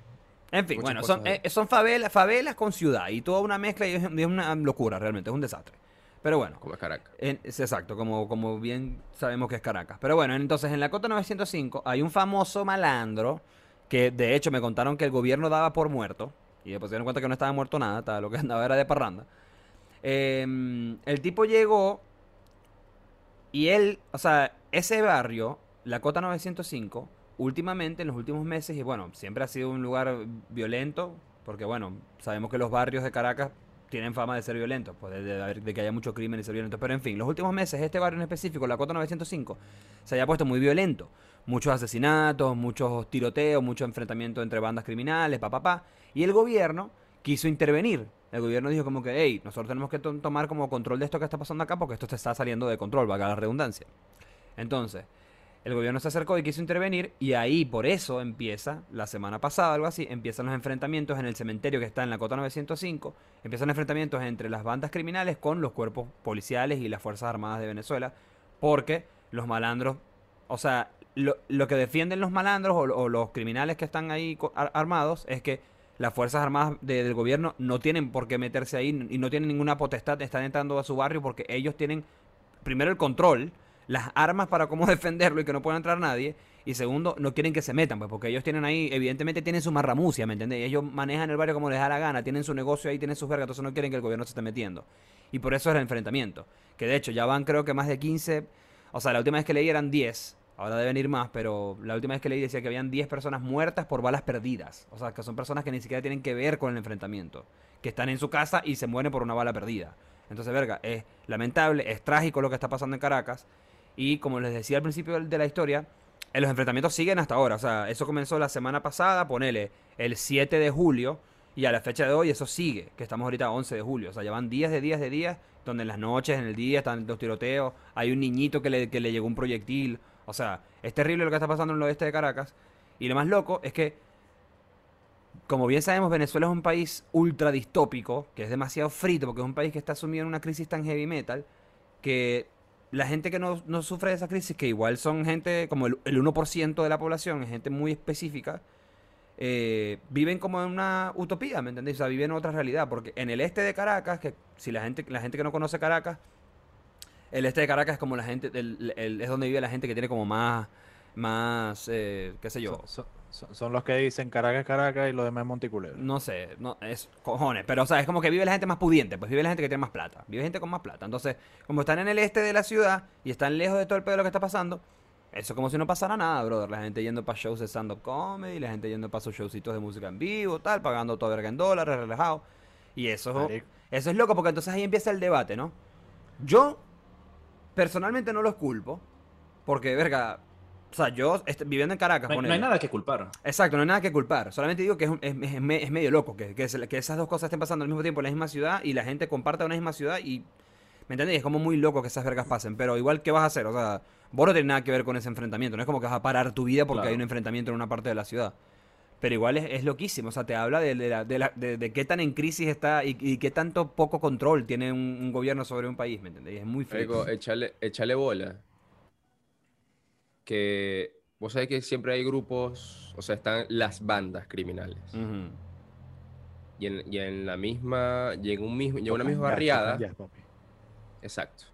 En fin, bueno, son, eh, son favelas, favelas con ciudad y toda una mezcla y es, es una locura realmente, es un desastre. Pero bueno, Como es Caracas. en- es exacto, como, como bien sabemos que es Caracas. Pero bueno, entonces en la Cota 905 hay un famoso malandro que de hecho me contaron que el gobierno daba por muerto y después se dieron cuenta que no estaba muerto nada, estaba- lo que [laughs] andaba era de parranda. Em, el tipo llegó y él, o sea, ese barrio, la Cota 905, últimamente, en los últimos meses, y bueno, siempre ha sido un lugar violento, porque bueno, sabemos que los barrios de Caracas tienen fama de ser violentos, pues de, de de que haya mucho crimen y ser violentos. Pero en fin, los últimos meses, este barrio en específico, la Cota 905, se haya puesto muy violento. Muchos asesinatos, muchos tiroteos, mucho enfrentamiento entre bandas criminales, pa, pa, pa. Y el gobierno quiso intervenir. El gobierno dijo como que, hey, nosotros tenemos que to- tomar como control de esto que está pasando acá porque esto te está saliendo de control, valga la redundancia. Entonces, el gobierno se acercó y quiso intervenir y ahí por eso empieza, la semana pasada, algo así, empiezan los enfrentamientos en el cementerio que está en la Cota 905, empiezan enfrentamientos entre las bandas criminales con los cuerpos policiales y las Fuerzas Armadas de Venezuela, porque los malandros, o sea, lo, lo que defienden los malandros o, los criminales que están ahí armados es que las Fuerzas Armadas de- del gobierno no tienen por qué meterse ahí y no tienen ninguna potestad estar entrando a su barrio porque ellos tienen primero el control, las armas para cómo [laughs] defenderlo y que no pueda entrar nadie. Y segundo, no quieren que se metan, pues porque ellos tienen ahí, evidentemente tienen su marramucia, ¿me entiendes? Ellos manejan el barrio como les da la gana, tienen su negocio ahí, tienen sus vergas, entonces no quieren que el gobierno se esté metiendo. Y por eso es el enfrentamiento. Que de hecho ya van creo que más de 15, o sea, la última vez que leí eran 10, ahora deben ir más, pero la última vez que leí decía que habían 10 personas muertas por balas perdidas. O sea, que son personas que ni siquiera tienen que ver con el enfrentamiento, que están en su casa y se mueren por una bala perdida. Entonces, verga, es lamentable, es trágico lo que está pasando en Caracas. Y como les decía al principio de la historia, eh, los enfrentamientos siguen hasta ahora. O sea, eso comenzó la semana pasada, ponele, el 7 de julio. Y a la fecha de hoy eso sigue, que estamos ahorita a 11 de julio. O sea, llevan días de días de días, donde en las noches, en el día, están los tiroteos. Hay un niñito que le, que le llegó un proyectil. O sea, es terrible lo que está pasando en el oeste de Caracas. Y lo más loco es que, como bien sabemos, Venezuela es un país ultra distópico, que es demasiado frito, porque es un país que está sumido en una crisis tan heavy metal, que la gente que no, no sufre de esa crisis, que igual son gente, como el, el 1% de la población, es gente muy específica, eh, viven como en una utopía, ¿me entendéis? O sea, viven en otra realidad, porque en el este de Caracas, que si la gente, la gente que no conoce Caracas, el este de Caracas es como la gente, el- es donde vive la gente que tiene como más, más, eh, qué sé yo, son- son los que dicen Caracas, Caracas y los demás Monticulebra. no sé, no, es cojones, pero o sea, es como que vive la gente más pudiente, pues vive la gente que tiene más plata, vive gente con más plata. Entonces, como están en el este de la ciudad y están lejos de todo el pedo de lo que está pasando, eso es como si no pasara nada, brother. La gente yendo para shows de stand-up comedy, la gente yendo para sus showcitos de música en vivo, tal, pagando todo verga en dólares, relajado. Y eso, Marico. eso es loco porque entonces ahí empieza el debate, ¿no? Yo personalmente no los culpo, porque, verga, o sea, yo est- viviendo en Caracas, No hay, no ponele- hay nada que culpar. Exacto, no hay nada que culpar. Solamente digo que es, un- es, es me- es medio loco que, que, que esas dos cosas estén pasando al mismo tiempo en la misma ciudad y la gente comparta una misma ciudad y. ¿Me entendés? Es como muy loco que esas vergas pasen. Pero igual, ¿qué vas a hacer? O sea, vos no tenés nada que ver con ese enfrentamiento. No es como que vas a parar tu vida porque Claro. hay un enfrentamiento en una parte de la ciudad. Pero igual es, es loquísimo. O sea, te habla de, de, la- de la- de- de qué tan en crisis está y, y qué tanto poco control tiene un, un gobierno sobre un país. ¿Me entendés? Es muy échale, échale bola. Que vos sabés que siempre hay grupos, o sea, están las bandas criminales. Y, en, y en la misma, y en, un mismo, y en una misma barriada, exacto.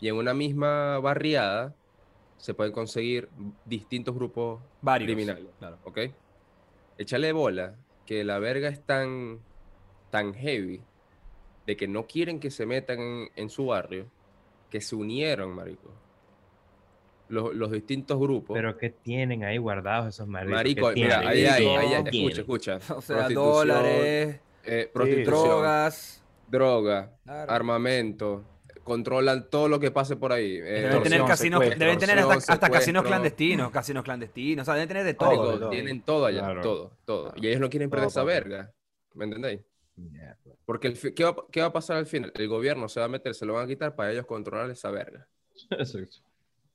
Y en una misma barriada se pueden conseguir distintos grupos Varios. criminales. Claro. ¿Ok? Échale bola que la verga es tan, tan heavy de que no quieren que se metan en, en su barrio, que se unieron, marico. Los, los distintos grupos. Pero ¿qué tienen ahí guardados esos maricos? marico, ¿Qué mira, tienen? ahí hay, ahí hay- ¿Qué escucha, escucha. [laughs] O sea, Prostitución, dólares, eh, prostitución, drogas. droga, Claro. armamento, controlan todo lo que pase por ahí. eh, Deben tener casinos, deben tener hasta, hasta casinos clandestinos, casinos clandestinos, o sea, deben tener de marico, todo. de todo. tienen todo allá, Claro. todo, todo. Claro. Y ellos no quieren perder Todo esa verga. ¿Me entendéis? Porque el ¿qué, va, qué va a pasar al final? El gobierno se va a meter, se lo van a quitar para ellos controlar esa verga. [laughs] Exacto.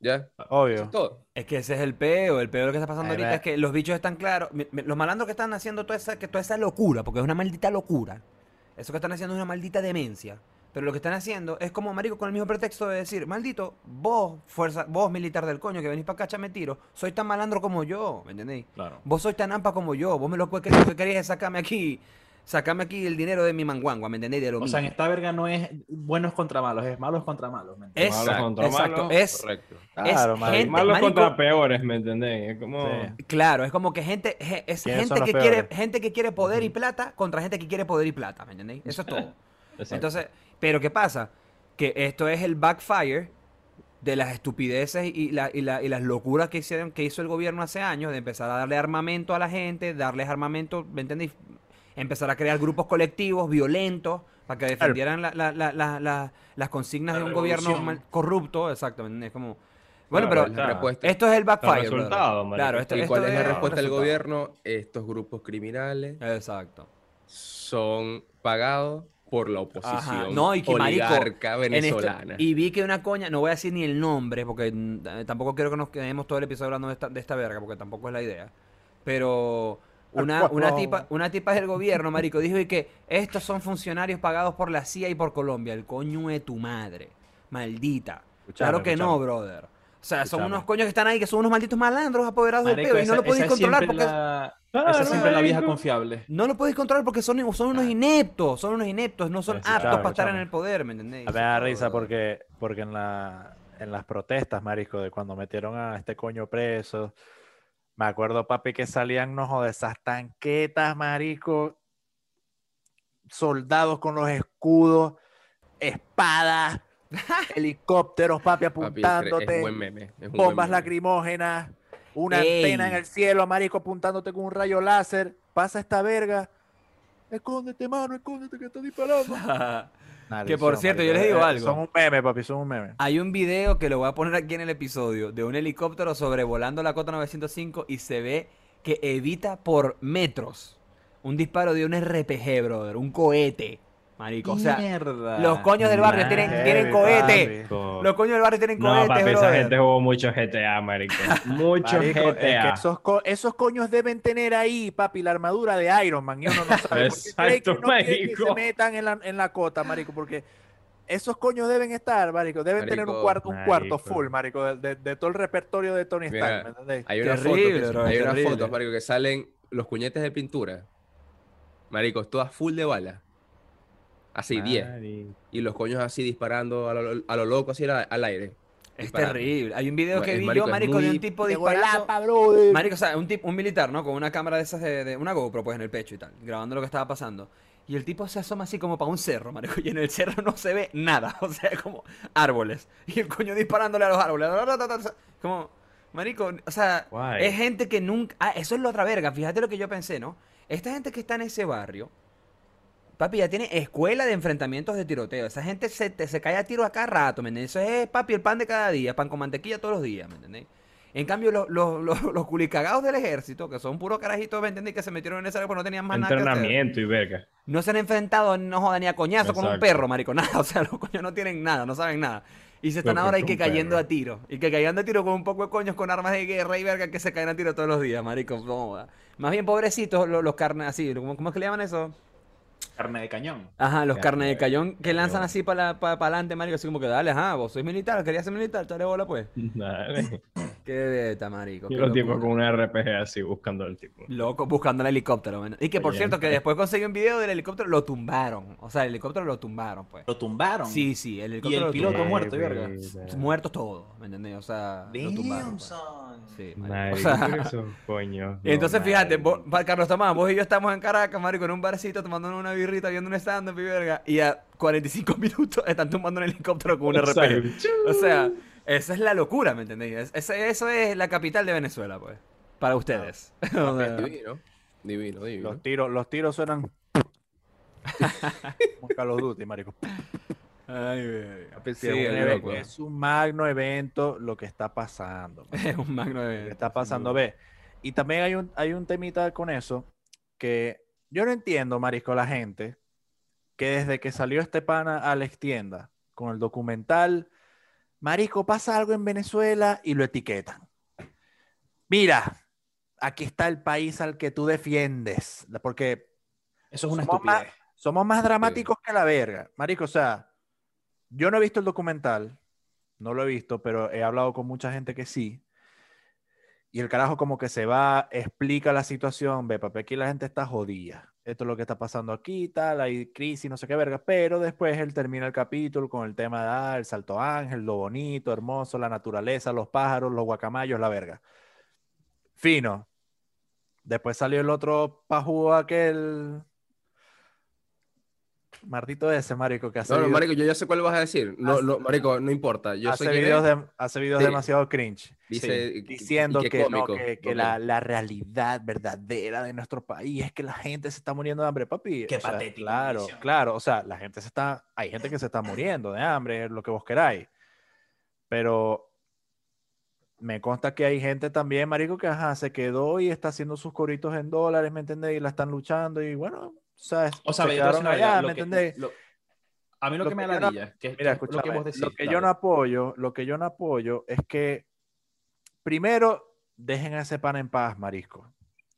¿Ya? Eso Obvio. es todo. Es que ese es el peo, el peo de lo que está pasando ahorita es que los bichos están claros, los malandros que están haciendo toda esa, que toda esa locura, porque es una maldita locura, eso que están haciendo es una maldita demencia, pero lo que están haciendo es como marico con el mismo pretexto de decir, maldito, vos, fuerza, vos militar del coño que venís para acá, echame tiro, soy tan malandro como yo, ¿me entendéis? Claro. Vos sois tan ampa como yo, vos me lo que queréis, lo que queréis es sacarme aquí, sacarme aquí el dinero de mi manguangua, ¿me entendéis? De lo O sea, en esta verga no es buenos contra malos, es malos contra malos. ¿me entiendes? Exacto, Malos contra exacto, malos, es, Correcto. Claro, es gente, Malos marico, contra peores, ¿me entendés? Es como... Sí. Claro, es como que gente, ge- es ¿Quiénes gente que quiere, gente que quiere poder y plata contra gente que quiere poder y plata, ¿me entendéis? Eso es todo. [laughs] Exacto. Entonces, pero ¿qué pasa? Que esto es el backfire de las estupideces y, la- y la- y las locuras que hicieron, que hizo el gobierno hace años, de empezar a darle armamento a la gente, darles armamento, ¿me entendéis? Empezar a crear grupos colectivos violentos para que defendieran la- la- la- la- la- las consignas La de un gobierno mal- corrupto, exacto, ¿me entendés? Como, bueno, Claro, pero respuesta. esto es el backfire. marico. Claro, esto, ¿Y esto cuál es la el respuesta del gobierno? Estos grupos criminales Exacto. son pagados por la oposición Ajá. No, y que, marico, oligarca En esto- venezolana. y vi que una coña, no voy a decir ni el nombre, porque mm, tampoco quiero que nos quedemos todo el episodio hablando de esta, de esta verga, porque tampoco es la idea. Pero una, [laughs] una, tipa, una tipa del gobierno, marico, dijo y que estos son funcionarios pagados por la CIA y por Colombia. El coño de tu madre. Maldita. Escuchame, claro que no, brother. O sea, son Escuchame. unos coños que están ahí, que son unos malditos malandros apoderados del peo y no lo podéis controlar porque... la- Claro, esa es siempre la vieja confiable. No lo podéis controlar porque son, son unos ineptos, son unos ineptos, no son aptos para estar en el poder, ¿me entendéis? A mí me da risa porque, porque en, la, en las protestas, marisco, de cuando metieron a este coño preso, me acuerdo, papi, que salían, no joder, esas tanquetas, marico, soldados con los escudos, espadas, [laughs] helicópteros, papi, Papi, es, apuntándote, es buen meme. es un buen bombas meme. lacrimógenas, una Ey. antena en el cielo, marico, apuntándote con un rayo láser, pasa esta verga, escóndete, mano, escóndete que está disparando. [laughs] Que, por cierto, yo les digo eh, algo. Son un meme, papi, son un meme. Hay un video que lo voy a poner aquí en el episodio de un helicóptero sobrevolando la cota 905 y se ve que evita por metros un disparo de un RPG, brother, un cohete, marico. O sea, Mierda. los coños del barrio tienen, tienen cohete. Los coños del barrio tienen No, cohetes, papi, esa gente jugó mucho GTA, marico. [laughs] Mucho Marico, es que GTA. esos, co- esos coños deben tener ahí, papi, la armadura de Iron Man. Y uno no sabe. [laughs] Que Exacto, no quiere que se metan en la, en la cota, marico, porque esos coños deben estar, marico. Deben tener un cuarto, un cuarto full, marico, de, de- de todo el repertorio de Tony Mira, Stark. Hay una Terrible, foto, bro, hay unas terrible. fotos, marico, que salen los cuñetes de pintura. Marico, todas full de bala. Así, 10. Marico. Y los coños así disparando a lo, a lo loco, así al, al aire. Es disparando. terrible. Hay un video que es vi marico, yo, marico, de un tipo De disparando. brother. Marico, o sea, un, tipo, un militar, ¿no? Con una cámara de esas de, de- una GoPro, pues, en el pecho y tal, grabando lo que estaba pasando. Y el tipo se asoma así como para un cerro, marico, y en el cerro no se ve nada, [laughs] o sea, como árboles. Y el coño disparándole a los árboles. Como, marico, o sea, Guay. es gente que nunca... Ah, eso es la otra verga, fíjate lo que yo pensé, ¿no? Esta gente que está en ese barrio, papi, ya tiene escuela de enfrentamientos de tiroteo. Esa gente se, te- se cae a tiro a cada rato, ¿me entiendes? Eso es, papi, el pan de cada día, pan con mantequilla todos los días, ¿me entendés? En cambio, los, los, los, [laughs] los culicagados del ejército, que son puros carajitos, ¿me entendés? Que se metieron en esa porque no tenían más nada que hacer. Entrenamiento y verga. No se han enfrentado, no jodan ni a coñazo con un perro, marico, [laughs] nada. O sea, los coños no tienen nada, no saben nada. Y se están Lo ahora y que cayendo perro. a tiro. Y que cayendo a tiro con un poco de coños con armas de guerra y verga que se caen a tiro todos los días, marico. No. Más bien pobrecitos los, los carnes así, ¿cómo, ¿cómo es que le llaman eso? Carne de cañón. Ajá, los Ya, carnes de ya, cayón que lanzan así para adelante, marico. Así como que dale, ajá, vos sois militar, querías ser militar, dale bola pues. [laughs] Dale. Qué beta, marico. Y los tipos locura. con una RPG así buscando al tipo. Loco, buscando el helicóptero. man. Y que por Oye, cierto, que después conseguí un video del helicóptero, lo tumbaron. O sea, el helicóptero lo tumbaron, pues. Lo tumbaron. Sí, sí, el Y helicóptero el lo piloto tumbaron. muerto, y verga. Muertos todos, ¿me entendés? O sea, lo tumbaron. pues. Sí, marico. [laughs] O sea, coños. y [laughs] entonces no, fíjate, vos- Carlos Tomás, vos y yo estamos en Caracas, marico, en un barcito tomándonos una birrita, viendo un stand-up y verga, y a 45 [laughs] minutos están tumbando un helicóptero con un O sea, RP. O sea, esa es la locura, ¿me entendéis? Es- ese- eso es la capital de Venezuela, pues, para ustedes. [laughs] Divino. Divino, divino. Los tiros, los tiros suenan. [laughs] Como Call of Duty, marico. ay, sí, un es eve- loco. es un magno evento lo que está pasando. [laughs] Es un magno Lo de... que está pasando, ve. Y también hay un, hay un temita con eso que yo no entiendo, marisco, la gente que desde que salió este pana a la extienda con el documental, marisco, pasa algo en Venezuela y lo etiquetan. Mira, aquí está el país al que tú defiendes, porque Eso es una Somos más- estupidez. somos más dramáticos que la verga. Marico, o sea, yo no he visto el documental, no lo he visto, pero he hablado con mucha gente que sí. Y el carajo como que se va, explica la situación, ve, papi, aquí la gente está jodida. Esto es lo que está pasando aquí, tal, hay crisis, no sé qué verga. Pero después él termina el capítulo con el tema de ah, el salto ángel, lo bonito, hermoso, la naturaleza, los pájaros, los guacamayos, la verga. Fino. Después salió el otro pajú aquel. Martito ese, marico, que hace No, no, videos, marico, yo ya sé cuál vas a decir. No, Hace- no, marico, no importa. Yo hace sé videos, de- hace videos Sí. demasiado cringe. Dice, y- Diciendo que, no, que, que la, la realidad verdadera de nuestro país es que la gente se está muriendo de hambre, papi. Qué o sea, patético, Claro, claro. O sea, la gente se está. Hay gente que se está muriendo de hambre, lo que vos queráis. Pero me consta que hay gente también, marico, que ajá, se quedó y está haciendo sus coritos en dólares, ¿me entendés? Y la están luchando y bueno, ¿sabes? O sea, se yo una allá, lo ¿me que- entendés? lo- a mí lo, lo que me que da yo no- que, Mira, lo que vos decís, lo que yo no apoyo, lo que yo no apoyo es que primero dejen a ese pan en paz, marisco.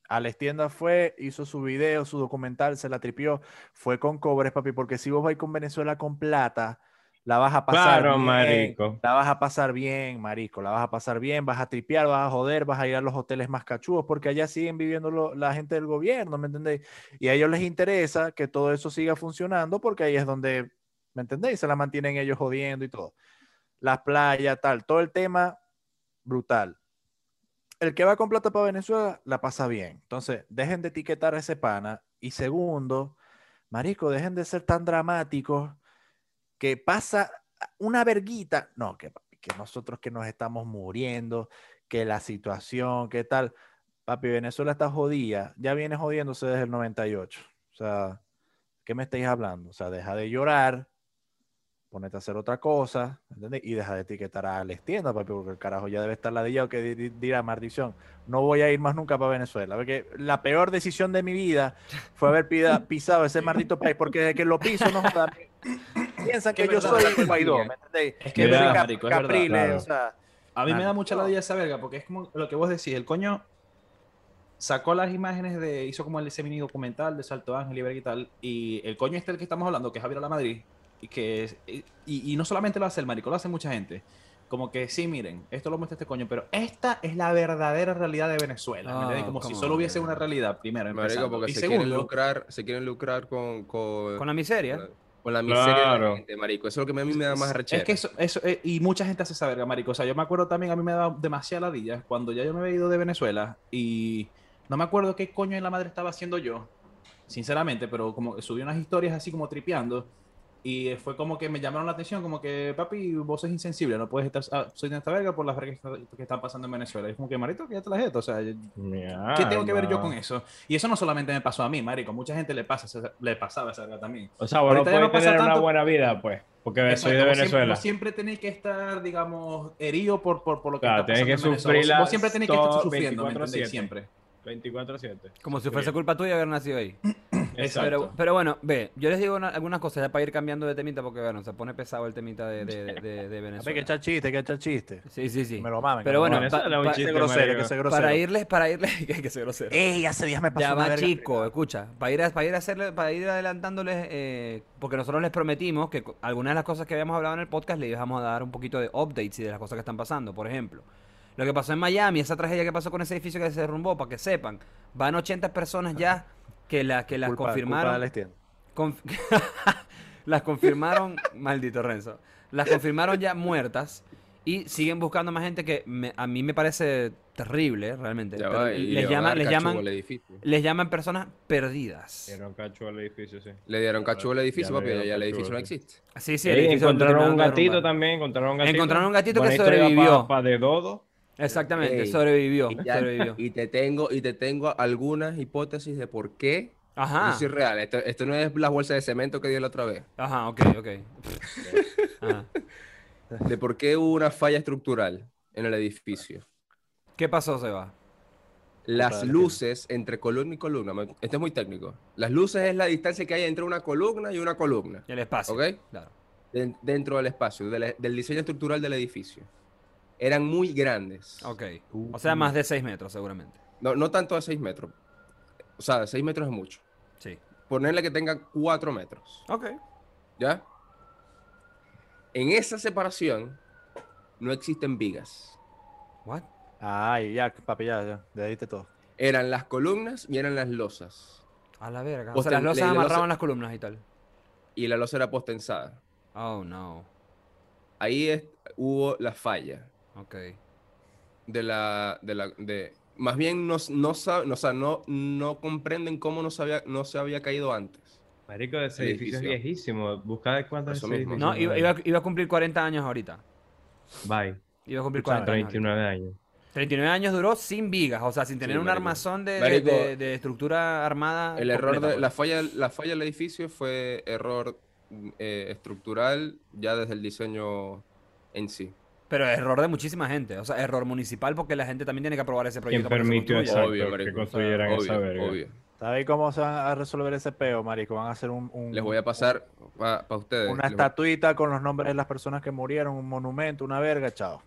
A la tienda fue, hizo su video, su documental, se la tripió, fue con cobres, papi, porque si vos vais con Venezuela con plata, la vas a pasar Claro, bien, marico. la vas a pasar bien, marico, la vas a pasar bien, vas a tripear, vas a joder, vas a ir a los hoteles más cachudos, porque allá siguen viviendo lo- la gente del gobierno, ¿me entendéis? Y a ellos les interesa que todo eso siga funcionando, porque ahí es donde, ¿me entendéis? Se la mantienen ellos jodiendo y todo. Las playas, tal, todo el tema brutal. El que va con plata para Venezuela la pasa bien. Entonces, dejen de etiquetar a ese pana. Y segundo, marico, dejen de ser tan dramáticos que pasa una verguita. No, que, que nosotros que nos estamos muriendo, que la situación, que tal. Papi, Venezuela está jodida. Ya viene jodiéndose desde el 98. O sea, ¿qué me estáis hablando? O sea, deja de llorar. ponete a hacer otra cosa, ¿entendés? Y deja de etiquetar a las tiendas, papi, porque el carajo ya debe estar ladillado que di- di- dirá, maldición, no voy a ir más nunca para Venezuela. Porque la peor decisión de mi vida fue haber pisado ese maldito país, porque desde que lo piso, no piensan Que yo soy Guaidó, ¿me entendés? Es que verdad, marico, es verdad, Capriles, claro. o sea, A mí me da mucha ladilla esa verga, porque es como lo que vos decís, el coño sacó las imágenes de, hizo como el- ese mini documental de Salto Ángel y verga y tal, y el coño este del que estamos hablando, que es Javier La Madrid, y que es- y, y no solamente lo hace el marico, lo hace mucha gente. Como que sí, miren, esto lo muestra este coño, pero esta es la verdadera realidad de Venezuela. ¿me Ah, como si solo hubiese una realidad, primero. Marico, porque y se segundo, quieren lucrar, se quieren lucrar con, con, Con la miseria. Con la- miseria de Claro. la gente, marico. Eso es lo que a mí me da más rechera. Es que eso, eso eh, y mucha gente hace esa verga, marico. O sea, yo me acuerdo también, a mí me daba demasiada ladilla cuando ya yo me había ido de Venezuela y no me acuerdo qué coño en la madre estaba haciendo yo, sinceramente, pero como subí unas historias así como tripeando y fue como que me llamaron la atención, como que, papi, vos sos insensible, no puedes estar, ah, soy de esta verga por las vergas que, están pasando en Venezuela. Y es como que, marito, que ya te las jetas, o sea, ¿qué tengo que ver yo con eso? Y eso no solamente me pasó a mí, marico, mucha gente le pasa, le pasaba esa verga también. O sea, vos no Ahorita ya puedes no pasa tener una tanto- buena vida, pues, porque soy Exacto, de vos Siempre, Venezuela. vos siempre tenéis que estar, digamos, herido por, por, por lo que Claro, está tenés pasando que en Venezuela. Vos- Vos siempre tenéis que estar sufriendo, ¿me 24/7. entendéis? Siempre. 24-7. Como si fuese culpa tuya haber nacido ahí. Exacto. Pero, pero bueno, ve, yo les digo una- algunas cosas ya para ir cambiando de temita porque, bueno, se pone pesado el temita de, de, de, de [laughs] papi, que Venezuela. echar chiste, que echar chiste. Sí, sí, sí. Me lo mamen. Pero bueno, pa-. Venezuela pa- chiste, grosero, que grosero. para irles, para irles, que, que se grosero. Ey, hace días me pasó Ya una va, verga chico, escucha, para ir, a, para ir a hacerle, para ir adelantándoles, eh, porque nosotros les prometimos que algunas de las cosas que habíamos hablado en el podcast le íbamos a dar un poquito de updates y de las cosas que están pasando. Por ejemplo, lo que pasó en Miami, esa tragedia que pasó con ese edificio que se derrumbó, para que sepan, van 80 personas ya que, la, que las Culpa- confirmaron. Conf- [laughs] las confirmaron, maldito Renzo, las confirmaron ya muertas y siguen buscando más gente que me- a mí me parece terrible, realmente. Ya pero va, y les, le van a llaman, dar les, llaman, al edificio. les llaman personas perdidas. Dieron cacho al edificio, sí. Le dieron cachugo al edificio, Ya le papi, ya el edificio no existe. Sí, sí, el edificio encontraron un gatito también, encontraron un gatito. Encontraron un gatito que Buena sobrevivió. pa- pa de Dodo. Exactamente, sobrevivió, Y, ya- sobrevivió. y te tengo, y te tengo algunas hipótesis de por qué. Ajá, Eso es real. Esto, esto no es la bolsa de cemento que dio la otra vez. ajá, ok, ok. [laughs] Ajá. De por qué hubo una falla estructural en el edificio. ¿Qué pasó, Seba? Las luces entre columna y columna. Esto es muy técnico. Las luces es la distancia que hay entre una columna y una columna. El espacio. ¿Ok? Claro. den- dentro del espacio, del, del diseño estructural del edificio. Eran muy grandes. Ok. O sea, más de 6 metros, seguramente. No, no tanto a 6 metros. O sea, 6 metros es mucho. Sí. Ponerle que tenga 4 metros. Ok. ¿Ya? En esa separación no existen vigas. What? Ay, ya, papi, ya, ya. Le diste todo. Eran las columnas y eran las losas. A la verga. O sea, las losas le- la losa- amarraban las columnas y tal. Y la losa era postensada. Oh, no. Ahí es- hubo la falla. Ok. de la, de la, de, más bien no, no, sab- no, o sea, no, no comprenden cómo no se había, no se había caído antes. Marico, ese El edificio es edificio. viejísimo. Busca de cuántos Eso mismo. edificio No, iba, iba, a cumplir 40 años ahorita. Bye. Iba a cumplir Escucha, 40 años. ahorita. 39 años. 39 años duró sin vigas, o sea, sin tener Sí, un marico. armazón de, de- Marico, de- de estructura armada. El error completa, de, pues. la falla, la falla del edificio fue error eh, estructural ya desde el diseño en sí. Pero error de muchísima gente. O sea, error municipal porque la gente también tiene que aprobar ese ¿Quién proyecto. se permitió exacto, Obvio, que construyeran esa Obvio, verga? obvio. ¿Sabéis cómo se van a resolver ese peo, marico? Van a hacer un, un- Les voy a pasar para ustedes. una les voy- estatuita con los nombres de las personas que murieron, un monumento, una verga, chao.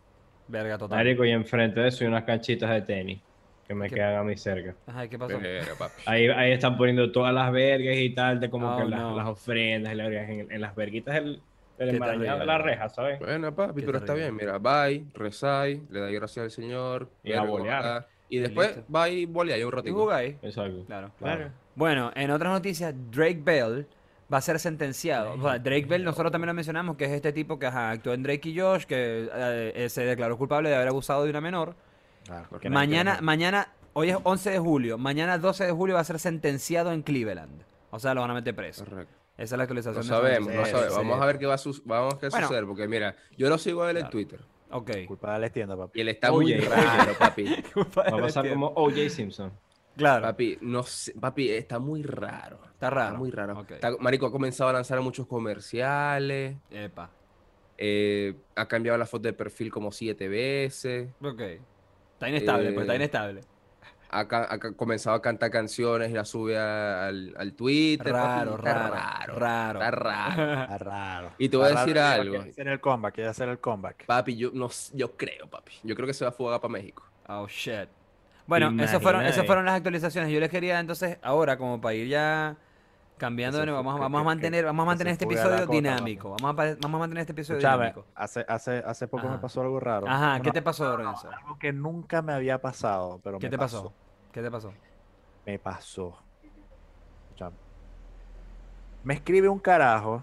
Verga total. Marico, y enfrente de eso hay unas canchitas de tenis que me ¿Qué? quedan a mí cerca. Ajá, ¿y ¿qué pasó? Verga. Ahí, ahí están poniendo todas las vergas y tal, de como Oh, que las, no. las ofrendas y las vergas en, en las verguitas del, del Qué enmarañado de la reja, ¿sabes? Bueno, papi, pero está bien. Mira, bye, rezáis, le dais gracias al Señor. Y a bolear. ojalá, Y después listo. va y boleáis un ¿Y ratito. jugáis? Exacto. Claro. Claro. Bueno, en otras noticias, Drake Bell va a ser sentenciado. O sea, Drake Bell, nosotros también lo mencionamos, que es este tipo que ajá, actuó en Drake y Josh, que eh, eh, se declaró culpable de haber abusado de una menor. Porque Mañana, mañana, hoy es 11 de julio, mañana 12 de julio va a ser sentenciado en Cleveland. O sea, lo van a meter preso. Correcto. Esa es la actualización. Esa sabemos, no noticia. sabemos. Vamos sí. a ver qué va a, sus- vamos a qué Bueno. suceder, porque mira, yo lo sigo a él en Claro. Twitter. Ok. Culpa de la tienda, papi. Y él está muy raro, [laughs] papi. Va a pasar como O.J. Simpson. Claro. Papi, no sé, papi, está muy raro. Está raro. Está muy raro. Está- marico ha comenzado a lanzar muchos comerciales. Epa. Eh, ha cambiado la foto de perfil como siete veces. Ok. Está inestable, pues está Eh, inestable. Ha, ha comenzado a cantar canciones y las sube a- al, al Twitter. Raro, está raro, raro. raro. Está raro. [laughs] Está raro. Y te voy a decir raro, algo. Quiere hacer el comeback, quiere hacer el comeback. Papi, yo, no, yo creo, papi. Yo creo que se va a fugar para México. Oh, shit. Bueno, esas fueron, esas fueron las actualizaciones. Yo les quería entonces, ahora, como para ir ya cambiando de nuevo, vamos, a- que- vamos a que- mantener, vamos a mantener este episodio dinámico. Vamos a, pa- vamos a mantener este episodio dinámico. hace, hace, hace poco me pasó algo raro. Ajá, ¿qué Bueno, te pasó, Lorenzo? Algo que nunca me había pasado, pero ¿Qué me te pasó? ¿Qué te pasó? Me pasó. Escúchame. Me escribe un carajo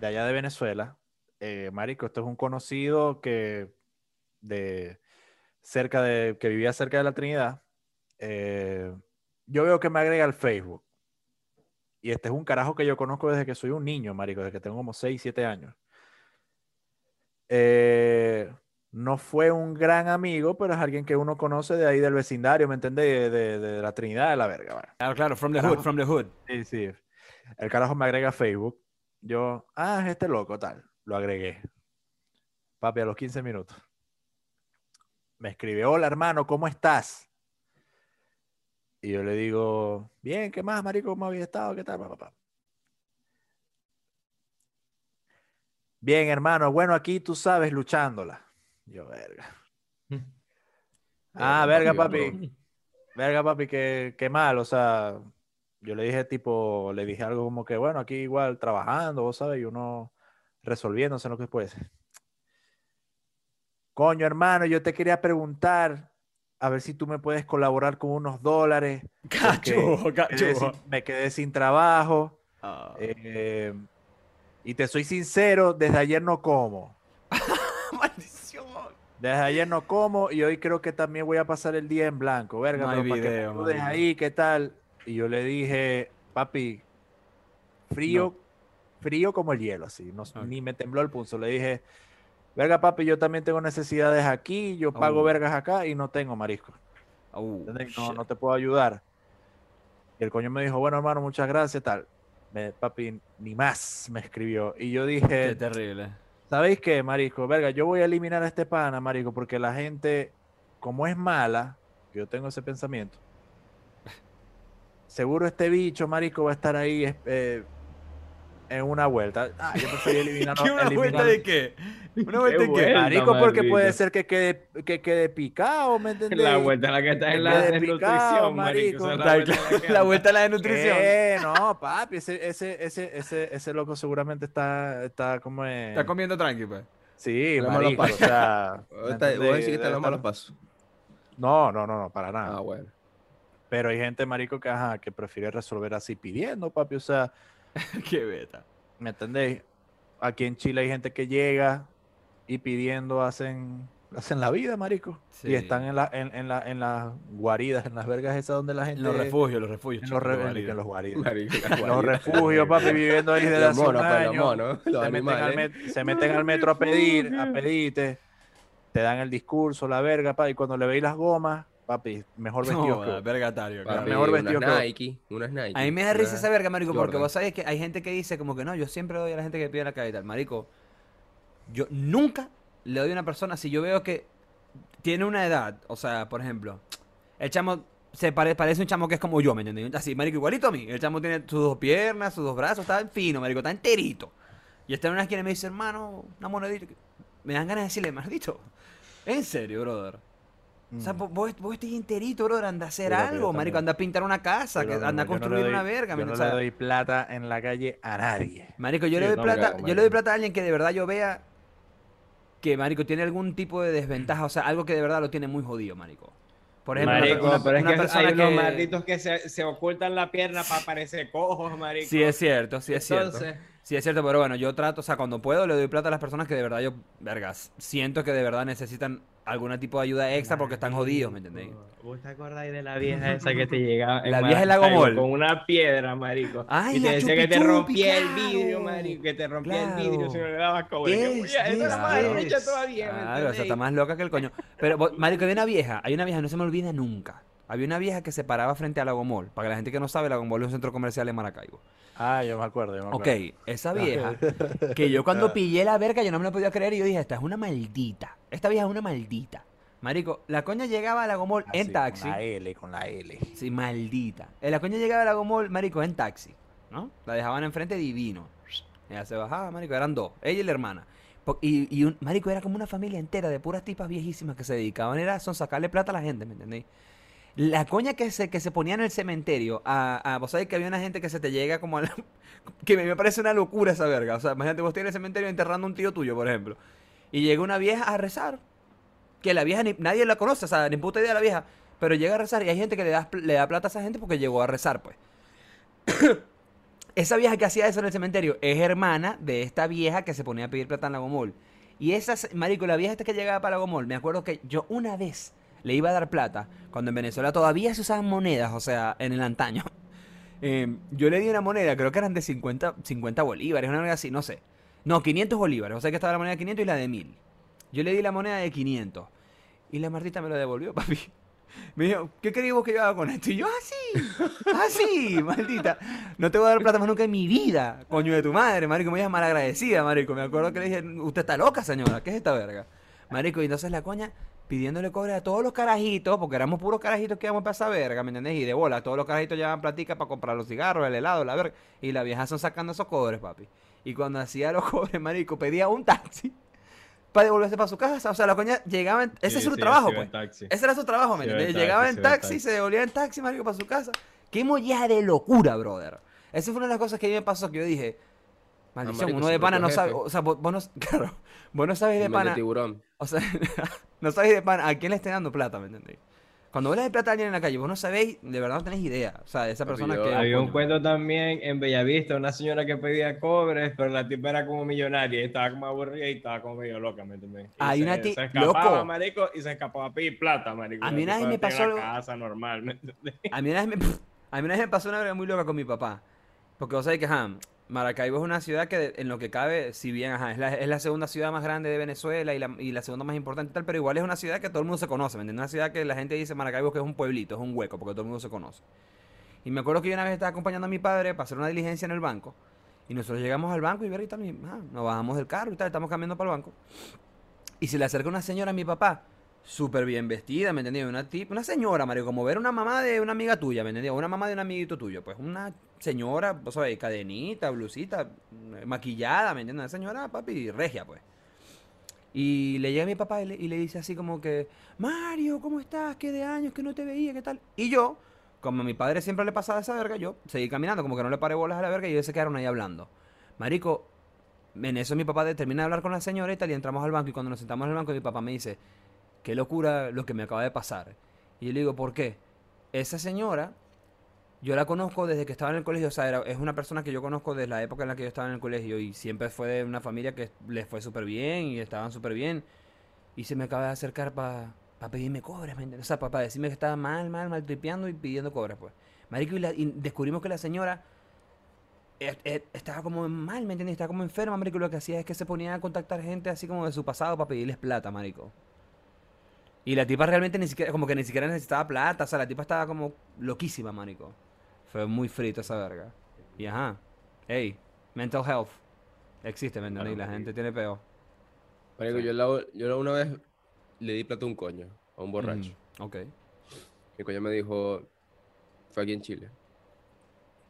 de allá de Venezuela. Eh, marico, esto es un conocido que de cerca de que vivía cerca de la Trinidad. Eh, yo veo que me agrega al Facebook. Y este es un carajo que yo conozco desde que soy un niño, marico, desde que tengo como 6, 7 años. Eh, no fue un gran amigo, pero es alguien que uno conoce de ahí del vecindario, ¿me entendés? De, de- de la Trinidad, de la verga. bueno. Claro, claro, from the hood, from the hood. Sí, sí. El carajo me agrega a Facebook. Yo, ah, es este loco, tal. Lo agregué. Papi, a los 15 minutos. Me escribe, hola hermano, ¿cómo estás? Y yo le digo, bien, ¿qué más, marico? ¿Cómo había estado? ¿Qué tal, papá? Bien, hermano, bueno, aquí tú sabes, luchándola. Yo, verga. [laughs] Ah, verga, papi. Verga, papi, qué, qué mal. O sea, yo le dije tipo, le dije algo como que, bueno, aquí igual trabajando, vos sabes, y uno resolviéndose lo que puede ser. Coño, hermano, yo te quería preguntar a ver si tú me puedes colaborar con unos dólares. [laughs] Cacho, Me quedé sin, me quedé sin trabajo. Ah. eh, y te soy sincero, desde ayer no como. [laughs] Maldición. Desde ayer no como y hoy creo que también voy a pasar el día en blanco. Verga, No pero para que me video, ayudes marico. ahí, ¿qué tal? Y yo le dije, papi, frío, frío como el hielo, así. No. Ni me tembló el pulso. Le dije, verga, papi, yo también tengo necesidades aquí, yo pago Oh. vergas acá y no tengo marisco. Uh. No, no te puedo ayudar. Y el coño me dijo, bueno, hermano, muchas gracias, tal. Me, papi, ni más me escribió. Y yo Qué dije, terrible. ¿Sabéis qué, marico? Verga, yo voy a eliminar a este pana, marico, porque la gente, como es mala, yo tengo ese pensamiento. [laughs] Seguro este bicho, marico, va a estar ahí eh, en una vuelta. Ah, yo preferí eliminarlo. [laughs] ¿Qué una vuelta eliminar- de qué? ¿Una vuelta de qué? Marico, porque puede ser que quede, que quede picado, ¿me entendés? La vuelta en la que estás Que en la desnutrición, marico. marico. [laughs] La, vuelta en la que la andas. vuelta a la desnutrición. ¿Qué? No, papi, ese, ese, ese, ese, ese loco seguramente está, está como en... Está comiendo tranqui, pues. Sí, Está malos marico, o sea... ¿me Vos está- vos entendés? decís que está en los malos pasos. No, no, no, no, para nada. Ah, bueno. Pero hay gente, marico, que, ajá, que prefiere resolver así pidiendo, papi. O sea, [laughs] Qué beta. ¿me entendéis? Aquí en Chile hay gente que llega y pidiendo hacen, hacen la vida, marico. Sí. Y están en, la, en, en, la, en las guaridas, en las vergas esas donde la gente... En los refugios, los refugios. En los, re- en- los guaridas. Marico, Los refugios, papi, viviendo ahí [laughs] desde hace un monos, pues, los año. monos, se, meten al animales. met- se meten al metro a pedir, a pedirte. Te dan el discurso, la verga, papi. Y cuando le veis las gomas, papi, mejor vestido No, que vos. vergatario. Papi, claro. mejor vestido que unas. Nike, unas Nike. A mí me da risa unas esa verga, marico, porque Jordan. vos sabés que hay gente que dice como que no, yo siempre doy a la gente que pide en la calle y tal. Marico, yo nunca le doy a una persona si yo veo que tiene una edad, o sea, por ejemplo, el chamo se pare- parece un chamo que es como yo, ¿me entiendes? Así, marico, igualito a mí. El chamo tiene sus dos piernas, sus dos brazos, está fino, marico, está enterito. Y está en una esquina y me dice, hermano, una monedita. Me dan ganas de decirle, maldito. En serio, brother. O sea, Mm. vos, vos vos estás enterito, brother, anda a hacer yo algo, marico, también. anda a pintar una casa, que anda a yo no le construir doy- una verga, ¿me Yo no le O sea, doy plata en la calle a nadie. Marico, yo Sí, le doy no, plata, claro, yo le doy plata a alguien que de verdad yo vea que, marico, tiene algún tipo de desventaja, o sea, algo que de verdad lo tiene muy jodido, marico. Por ejemplo, una- Marico, una, pero es una que hay unos que- malditos que se, se ocultan la pierna para parecer cojos, marico. Sí, es cierto, sí, es cierto. Sí, es cierto, pero bueno, yo trato, o sea, cuando puedo le doy plata a las personas que de verdad yo, vergas, siento que de verdad necesitan algún tipo de ayuda extra porque están jodidos, ¿me entendéis? ¿Vos te acordáis de la vieja esa que te [laughs] llegaba en La vieja del Lago Maracaibo Mall. Con una piedra, marico. Ay, y te la decía que te rompía el vidrio, marico. Que te rompía el vidrio si no le dabas cobre. Yes, Que, "Oye, Esa era más yes, arrecha yes. todavía, ¿me Claro, o sea, está más loca que el coño. Pero, vos- marico, hay una vieja, hay una vieja, no se me olvida nunca. Había una vieja que se paraba frente a Lago Mall. Para que la gente que no sabe, Lago Mall es un centro comercial en Maracaibo. Ah, yo me acuerdo, yo me Ok, acuerdo. esa vieja, [laughs] que yo cuando pillé la verga, yo no me lo podía creer y yo dije, esta es una maldita. Esta vieja es una maldita. Marico, la coña llegaba a Lago Mall en taxi. Con la L, con la L. Sí, maldita. Eh, La coña llegaba a Lago Mall, marico, en taxi, ¿no? La dejaban enfrente divino. Ella se bajaba, marico, eran dos, ella y la hermana. Y, y un, marico, era como una familia entera de puras tipas viejísimas que se dedicaban, era son sacarle plata a la gente, ¿me entendéis? La coña que se, que se ponía en el cementerio, a, vos sabés que había una gente que se te llega como a la- [laughs] que me, parece una locura esa verga. O sea, imagínate vos tienes en el cementerio enterrando a un tío tuyo, por ejemplo. Y llega una vieja a rezar. Que la vieja ni- nadie la conoce, o sea, ni puta idea de la vieja. Pero llega a rezar y hay gente que le da, le da plata a esa gente porque llegó a rezar, pues. [coughs] esa vieja que hacía eso en el cementerio es hermana de esta vieja que se ponía a pedir plata en Lago Mall. Y esa, marico, la vieja esta que llegaba para Lago Mall, me acuerdo que yo una vez le iba a dar plata, cuando en Venezuela todavía se usaban monedas, o sea, en el antaño. [laughs] Eh, yo le di una moneda, creo que eran de 50, 50 bolívares, una moneda así, no sé. No, 500 bolívares, o sea que estaba la moneda de 500 y la de 1000. Yo le di la moneda de 500. Y la Martita me lo devolvió, [laughs] papi. Me dijo, ¿qué querías vos que yo haga con esto? Y yo, así, así, [laughs] maldita. No te voy a dar plata más nunca en mi vida, coño de tu madre, marico. Me dijo malagradecida, marico. Me acuerdo que le dije, usted está loca, señora, ¿qué es esta verga? Marico, y entonces la coña pidiéndole cobre a todos los carajitos, porque éramos puros carajitos que íbamos para esa verga. Y de bola, todos los carajitos llevaban platica para comprar los cigarros, el helado, la verga. Y la vieja son sacando esos cobres, papi. Y cuando hacía los [laughs] cobres, marico, pedía un taxi para devolverse para su casa. O sea, la coña llegaba en... Ese es su trabajo, pues. Ese era su trabajo, ¿me entiendes? taxi, Llegaba en taxi, taxi. se devolvía en taxi, marico, para su casa. Qué molleja de locura, brother. Esa fue una de las cosas que a mí me pasó que yo dije, maldición, marico, uno de pana no sabe, o sea, vos, vos no, [laughs] claro, vos no sabes de pana, tiburón. O sea, [laughs] no sabes de pana a quién le esté dando plata, ¿me entendés? Cuando vos le das plata a alguien en la calle, vos no sabéis, de verdad no tenéis idea, o sea, de esa persona yo- que... Había un cuento también en Bellavista, una señora que pedía cobres, pero la tipa era como millonaria y estaba como aburrida y estaba como medio loca, ¿me Hay se, una ti- se escapaba, loco. marico, y se escapaba a pedir plata, marico. A mí una vez me pasó algo- casa normal, ¿me? A mí una vez me, [laughs] a mí una vez me pasó una verga muy loca con mi papá. Porque vos sabés que, ajá, Maracaibo es una ciudad que en lo que cabe, si bien, ajá, es la, es la segunda ciudad más grande de Venezuela y la, segunda más importante y tal, pero igual es una ciudad que todo el mundo se conoce, ¿me entiendes? Una ciudad que la gente dice Maracaibo que es un pueblito, es un hueco, porque todo el mundo se conoce. Y me acuerdo que yo una vez estaba acompañando a mi padre para hacer una diligencia en el banco. Y nosotros llegamos al banco y ver y tal, y, ajá, nos bajamos del carro y tal, estamos caminando para el banco. Y se le acerca una señora a mi papá, súper bien vestida, ¿me entendías? Una, tip, una señora, Mario, como ver una mamá de una amiga tuya, ¿me entendías? Una mamá de un amiguito tuyo, pues una señora, vos sabés, cadenita, blusita, eh, maquillada, ¿me entiendes? Una señora, papi, regia, pues. Y le llega a mi papá y le, dice así como que, Mario, ¿cómo estás? ¿Qué de años que no te veía? ¿Qué tal? Y yo, como a mi padre siempre le pasaba esa verga, yo seguí caminando, como que no le paré bolas a la verga y ellos se quedaron ahí hablando. Marico, en eso mi papá termina de hablar con la señora y tal, y entramos al banco. Y cuando nos sentamos en el banco, mi papá me dice, qué locura lo que me acaba de pasar. Y yo le digo, ¿por qué? Esa señora, yo la conozco desde que estaba en el colegio. O sea, era- es una persona que yo conozco desde la época en la que yo estaba en el colegio. Y siempre fue de una familia que les fue súper bien y estaban súper bien. Y se me acaba de acercar para pedirme cobres, ¿me entiendes? O sea, para decirme que estaba mal, mal, mal tripeando y pidiendo cobres, pues. Marico, y, la- y descubrimos que la señora eh, eh, estaba como mal, ¿me entiendes? Estaba como enferma, marico. Lo que hacía es que se ponía a contactar gente así como de su pasado para pedirles plata, marico. Y la tipa realmente ni siquiera, como que ni siquiera necesitaba plata. O sea, la tipa estaba como loquísima, marico. Fue muy frito esa verga. Y ajá. Ey, mental health. Existe, ¿me entiendes? Y la gente tiene peo. Marico, yo, la- yo la- una vez le di plata a un coño, a un borracho. Ujú, Ok. Mi coño me dijo, fue aquí en Chile,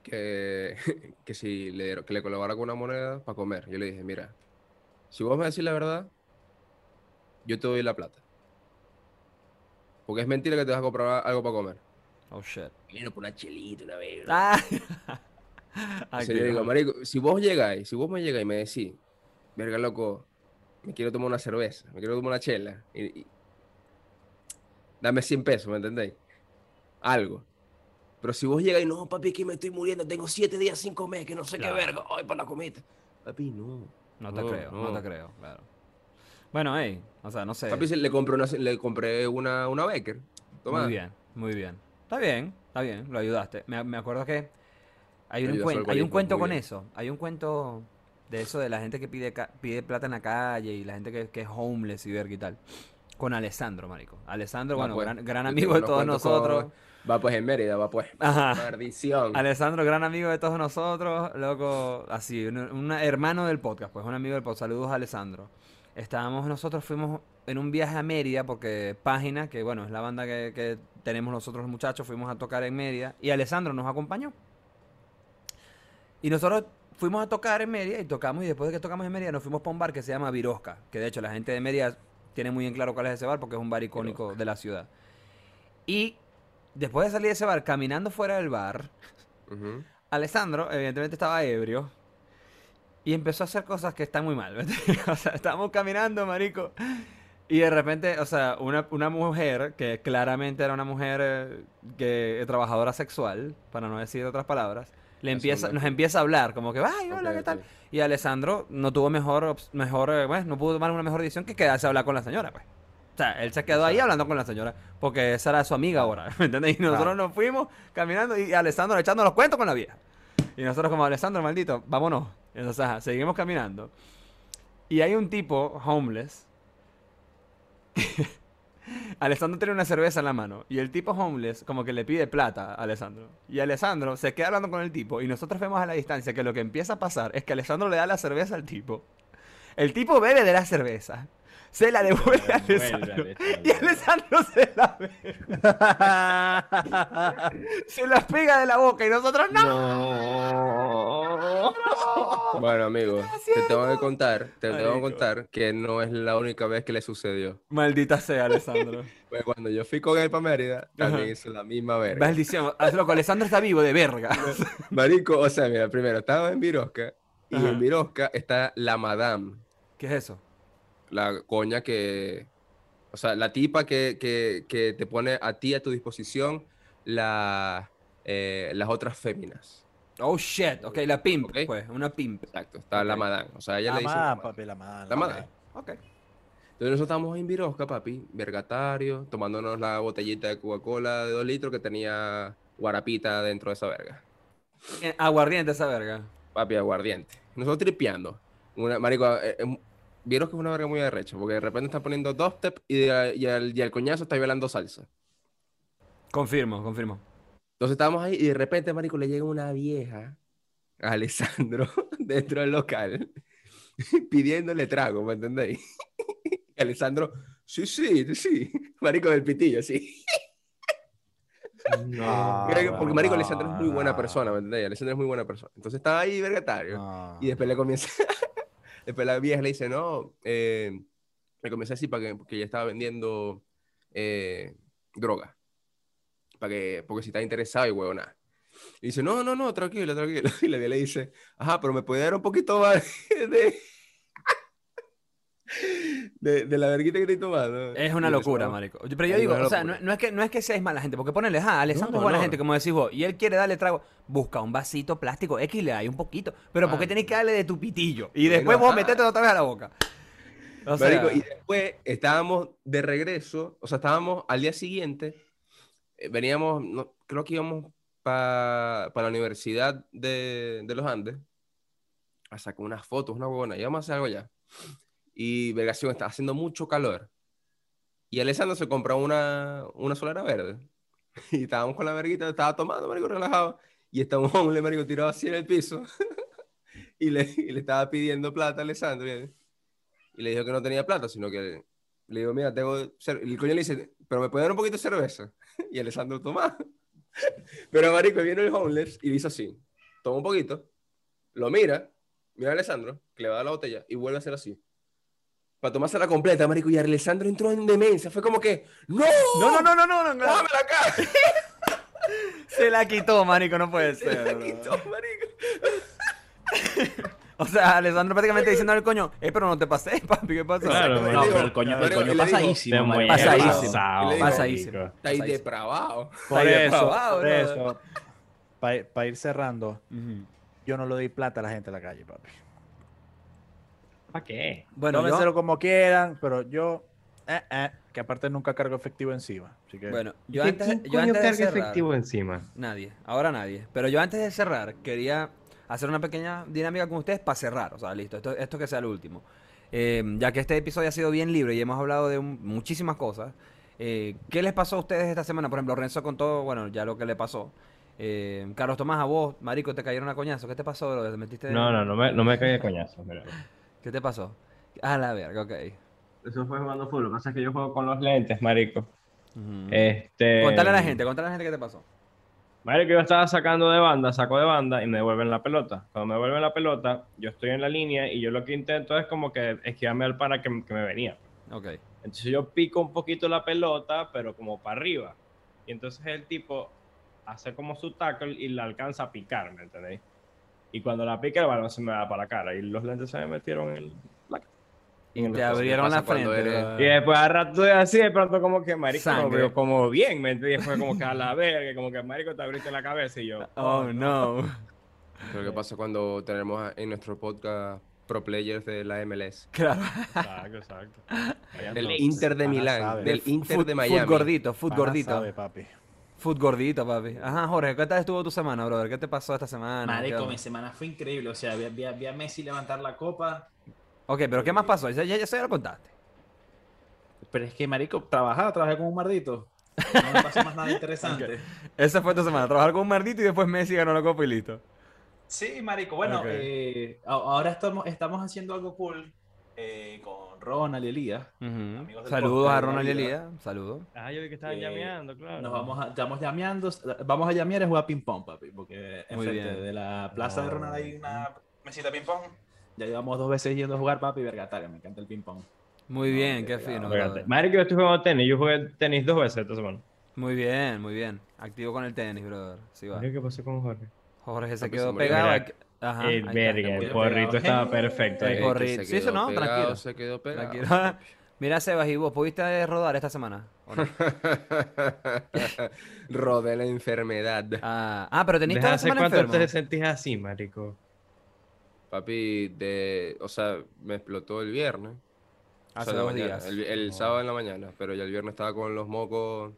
que, [laughs] que si le, que le colabora con una moneda para comer. Yo le dije, mira, si vos me decís la verdad, yo te doy la plata. Porque es mentira que te vas a comprar algo para comer. Oh shit. Vino por una chelita una vez. Ah. [laughs] O sea, yo digo, marico, si vos llegáis, si vos me llegáis y me decís, verga loco, me quiero tomar una cerveza, me quiero tomar una chela, y, y- dame 100 pesos, ¿me entendéis? Algo. Pero si vos llegáis, no, papi, que me estoy muriendo, tengo 7 días sin comer, que no sé Claro. qué verga, ay, para la comida. Papi, no. No te No, creo, no. no. te creo, claro. Bueno, hey, o sea, no sé. Papi, le compré una, le compré una, una Becker. Toma. Muy bien, muy bien. Está bien, está bien, lo ayudaste. Me, me acuerdo que hay un, cuen- hay un cuento con bien. eso. Hay un cuento de eso de la gente que pide, pide plata en la calle y la gente que, que es homeless y verga y tal. Con Alessandro, marico. Alessandro, Va, bueno, pues. gran, gran amigo de todos con- nosotros. Va pues en Mérida, va pues. Ajá. Maldición. Alessandro, gran amigo de todos nosotros, loco, así, un, un hermano del podcast, pues un amigo del podcast. Saludos a Alessandro. Estábamos, nosotros fuimos en un viaje a Mérida porque Página, que bueno, es la banda que, que tenemos nosotros los muchachos, fuimos a tocar en Mérida y Alessandro nos acompañó. Y nosotros fuimos a tocar en Mérida y tocamos y después de que tocamos en Mérida nos fuimos para un bar que se llama Virosca, que de hecho la gente de Mérida tiene muy en claro cuál es ese bar porque es un bar icónico de la ciudad. Y después de salir de ese bar, caminando fuera del bar, Ujú. Alessandro, evidentemente, estaba ebrio. Y empezó a hacer cosas que están muy mal. [laughs] o sea, estábamos caminando, marico. Y de repente, o sea, una, una mujer, que claramente era una mujer eh, que, trabajadora sexual, para no decir otras palabras, le empieza, nos empieza a hablar, como que, ay, hola, ¿qué tal? Y Alessandro no tuvo mejor, mejor, eh, bueno, no pudo tomar una mejor decisión que quedarse a hablar con la señora, pues. O sea, él se quedó ahí hablando con la señora, porque esa era su amiga ahora, [laughs] ¿me entiendes? Y nosotros nos fuimos caminando y Alessandro echando los cuentos con la vieja. Y nosotros como, Alessandro, maldito, vámonos. Entonces, ajá, seguimos caminando. Y hay un tipo, homeless. [laughs] Alessandro tiene una cerveza en la mano. Y el tipo homeless como que le pide plata a Alessandro. Y Alessandro se queda hablando con el tipo. Y nosotros vemos a la distancia que lo que empieza a pasar es que Alessandro le da la cerveza al tipo. El tipo bebe de la cerveza. Se la devuelve a Alessandro. Y Alessandro se la bebe. [laughs] Se la pega de la boca y nosotros no. Bueno, amigo, te tengo que contar, te tengo que contar que no es la única vez que le sucedió. Maldita sea, Alessandro. [laughs] Pues cuando yo fui con él para Mérida, también Ajá. hizo la misma verga. Maldición. Loco, Alessandro está vivo de verga. [laughs] Marico, o sea, mira, primero estaba en Virosca y Ajá. en Virosca está la madame, ¿Qué es eso? La coña que, o sea, la tipa que, que, que te pone a ti a tu disposición la, eh, las otras féminas. Oh shit. Ok, la pimp, Ok. pues. Una pimp. Exacto, está la madame. O sea, ella La le dice... madame, papi, la madame. La madame. Ok. Entonces nosotros estábamos en Virosca, papi, vergatario, tomándonos la botellita de Coca-Cola de dos litros que tenía guarapita dentro de esa verga. Aguardiente esa verga. Papi, aguardiente. Nosotros tripeando. Una, marico, eh, eh, vieron que es una verga muy arrecha, porque de repente está poniendo dubstep y, de- y, al, y al coñazo está bailando salsa. Confirmo, confirmo. Entonces estábamos ahí y de repente, marico, le llega una vieja a [laughs] Alessandro [laughs] dentro del local [laughs] pidiéndole trago, ¿me entendéis? Y Alessandro, sí, sí, sí. Marico del pitillo, sí. No, porque Marico no, Alessandro es muy buena persona, ¿me entendéis? Alessandro es muy buena persona. Entonces estaba ahí vergatario. No. Y después le comienza, después la vieja le dice, no, eh, le comienza a decir para que, porque ella estaba vendiendo eh, droga. Para que, porque si está interesado y huevona. Y dice, no, no, no, tranquilo, tranquilo. [laughs] Y la vieja le dice, ajá, pero me puede dar un poquito más [laughs] de, de, de la verguita que estoy tomando. Es una locura, marico. Pero yo Es digo, o sea, no, es que, no es que seáis mala gente, porque ponele, ah, Alessandro No, es buena no. gente, como decís vos, y él quiere darle trago, busca un vasito plástico X le da un poquito. Pero ¿por qué Ah. tenés que darle de tu pitillo? Y después vos metete otra vez a la boca. O sea, Marico, y después estábamos de regreso, o sea, estábamos al día siguiente, eh, veníamos, creo que íbamos para la Universidad de, de los Andes a sacar unas fotos, una huevona, íbamos a hacer algo allá. Y vergación, estaba haciendo mucho calor. Y Alessandro se compró una, una solera verde. [laughs] Y estábamos con la verguita, estaba tomando, marico, relajado. Y un hombre, marico, tirado así en el piso. [laughs] y, le, y le estaba pidiendo plata a Alessandro. Y, y le dijo que no tenía plata, sino que le digo, mira, tengo... cer-". Y el coño le dice, pero me puede dar un poquito de cerveza. [laughs] Y Alessandro toma. Pero marico, viene el homeless y dice así, toma un poquito, lo mira, mira a Alessandro, que le va a dar la botella y vuelve a hacer así. Para tomarse la completa, marico, y Alessandro entró en demencia. Fue como que, ¡No! No, no, no, no, no, no, no. ¡Dámela acá! Se la quitó, marico, no puede [laughs] Se la ser. quitó, marico. [laughs] O sea, Alessandro prácticamente diciendo al coño, eh, pero no te pasé, [laughs] papi, ¿qué pasó? Claro, No, pero el coño, el coño pasadísimo, mueres, Pasadísimo. Pasadísimo. marico. Está ahí depravado. Por Ahí eso, depravado, por eso, para ir cerrando, yo no le doy plata a la gente en la calle, papi. ¿Para qué? Bueno, yo, como quieran, pero yo, eh, eh, que aparte nunca cargo efectivo encima. Así que, bueno, yo ¿Qué- antes, ¿Quién yo antes de carga cerrar, efectivo encima? nadie, ahora nadie. Pero yo antes de cerrar, quería hacer una pequeña dinámica con ustedes para cerrar. O sea, listo, esto, esto que sea lo último. eh, ya que este episodio ha sido bien libre y hemos hablado de un- muchísimas cosas, eh, ¿qué les pasó a ustedes esta semana? Por ejemplo, Renzo contó, bueno, ya lo que le pasó. Eh, Carlos Tomás, a vos, marico, te cayeron a coñazo. ¿Qué te pasó, bro? ¿Te metiste? No, no, no me, no me caí de coñazo. mira. ¿Qué te pasó? A la verga, ok. Eso fue jugando fútbol. Lo que pasa es que yo juego con los lentes, marico. Este... Contale a la gente, contale a la gente qué te pasó. Marico, yo estaba sacando de banda, saco de banda y me devuelven la pelota. Cuando me devuelven la pelota, yo estoy en la línea y yo lo que intento es como que esquivarme al pana que, que me venía. Ok. Entonces yo pico un poquito la pelota, pero como para arriba. Y entonces el tipo hace como su tackle y la alcanza a picar, ¿me entendéis? Y cuando la pica, el balón se me da para la cara y los lentes se me metieron en la cara. Y te abrieron la frente. eres-. Y después a rato de así, de pronto como que marico, no veo como bien, ¿me entiendes? Y después como que a la verga, como que marico te abriste la cabeza y yo. Oh, no. Pero ¿qué pasa cuando tenemos en nuestro podcast pro players de la MLS? Claro. Exacto, exacto. Del no. Inter de Milán, del Inter de Miami. gordito, food Pana gordito. sabe, papi. Food gordito, papi. Ajá, Jorge, ¿qué tal estuvo tu semana, brother? ¿Qué te pasó esta semana? ¿Qué Marico, mi semana fue increíble. O sea, vi, vi- vi a Messi levantar la copa. Ok, pero ¿qué más pasó? Ya, ya, ya, lo contaste. Pero es que, marico, trabajaba, trabajé con un mardito. No me pasó más nada interesante. [laughs] Esa fue tu semana. Trabajar con un mardito y después Messi ganó la copa y listo. Sí, marico. Bueno, eh, ahora estamos, estamos haciendo algo cool eh, con Ronald y Elías. Saludos a Ronald y. Elías. Saludos. Ah, yo vi que estaban Eh, llameando, claro. Nos vamos a, estamos llameando, vamos a llamear y jugar ping pong, papi, porque Muy enfrente bien. de la plaza de. Ronald hay una mesita de ping pong. Ya llevamos dos veces yendo a jugar, papi, vergataria, me encanta el ping pong. Muy No, bien, qué fino. Brother. Marico, yo estoy jugando tenis. Yo jugué tenis dos veces esta semana. Muy bien, muy bien. Activo con el tenis, brother. Sí va. Marico, ¿Qué pasó con Jorge? Jorge se Papi, quedó se murió. pegado. Mira, Ajá. el ahí está. verga, el quedó porrito estaba perfecto. El. El porrito. Sí, eso no, pegado, tranquilo. Se quedó pegado. Tranquilo. [laughs] Mira, Sebas, ¿y vos pudiste rodar esta semana? ¿O no? [laughs] Rodé la enfermedad. Ah, ah, pero teniste ¿Desde la hace semana cuánto enfermo. te sentís así, marico? Papi, de, o sea, me explotó el viernes. o Hace sea, en la dos mañana, días. El, el sábado en la mañana, pero ya el viernes estaba con los mocos.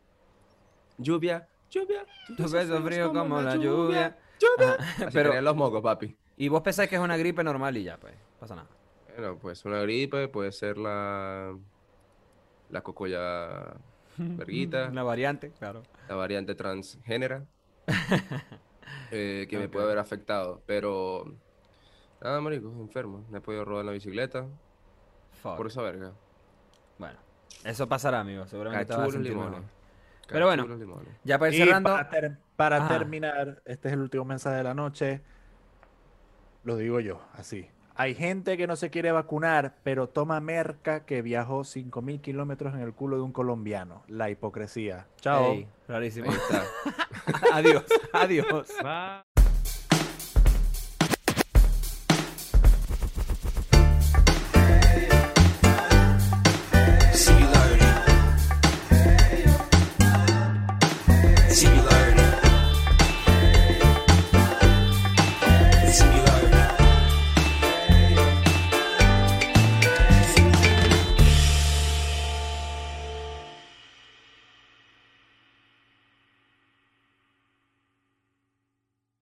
Lluvia, lluvia. Tu beso frío como la lluvia. lluvia. Así pero- los mocos, papi. Y vos pensáis que es una gripe normal y ya, pues. Pasa nada. Bueno, pues una gripe, puede ser la. La cocoya [laughs] verguita, Una variante, claro. la variante transgénera. [laughs] eh, que me puede haber afectado. Pero. Nada, marico, enfermo. No he podido rodar en la bicicleta. Fuck. Por esa verga. Bueno, eso pasará, amigo. Seguramente te vas a sentir mejor. Pero bueno. Ya para ir Y cerrando. para, ter- para Ajá. terminar, este es el último mensaje de la noche. Lo digo yo, así. Hay gente que no se quiere vacunar, pero toma merca que viajó 5.000 kilómetros en el culo de un colombiano. La hipocresía. Chao. Ey, rarísimo. Ahí está. [laughs] adiós, adiós.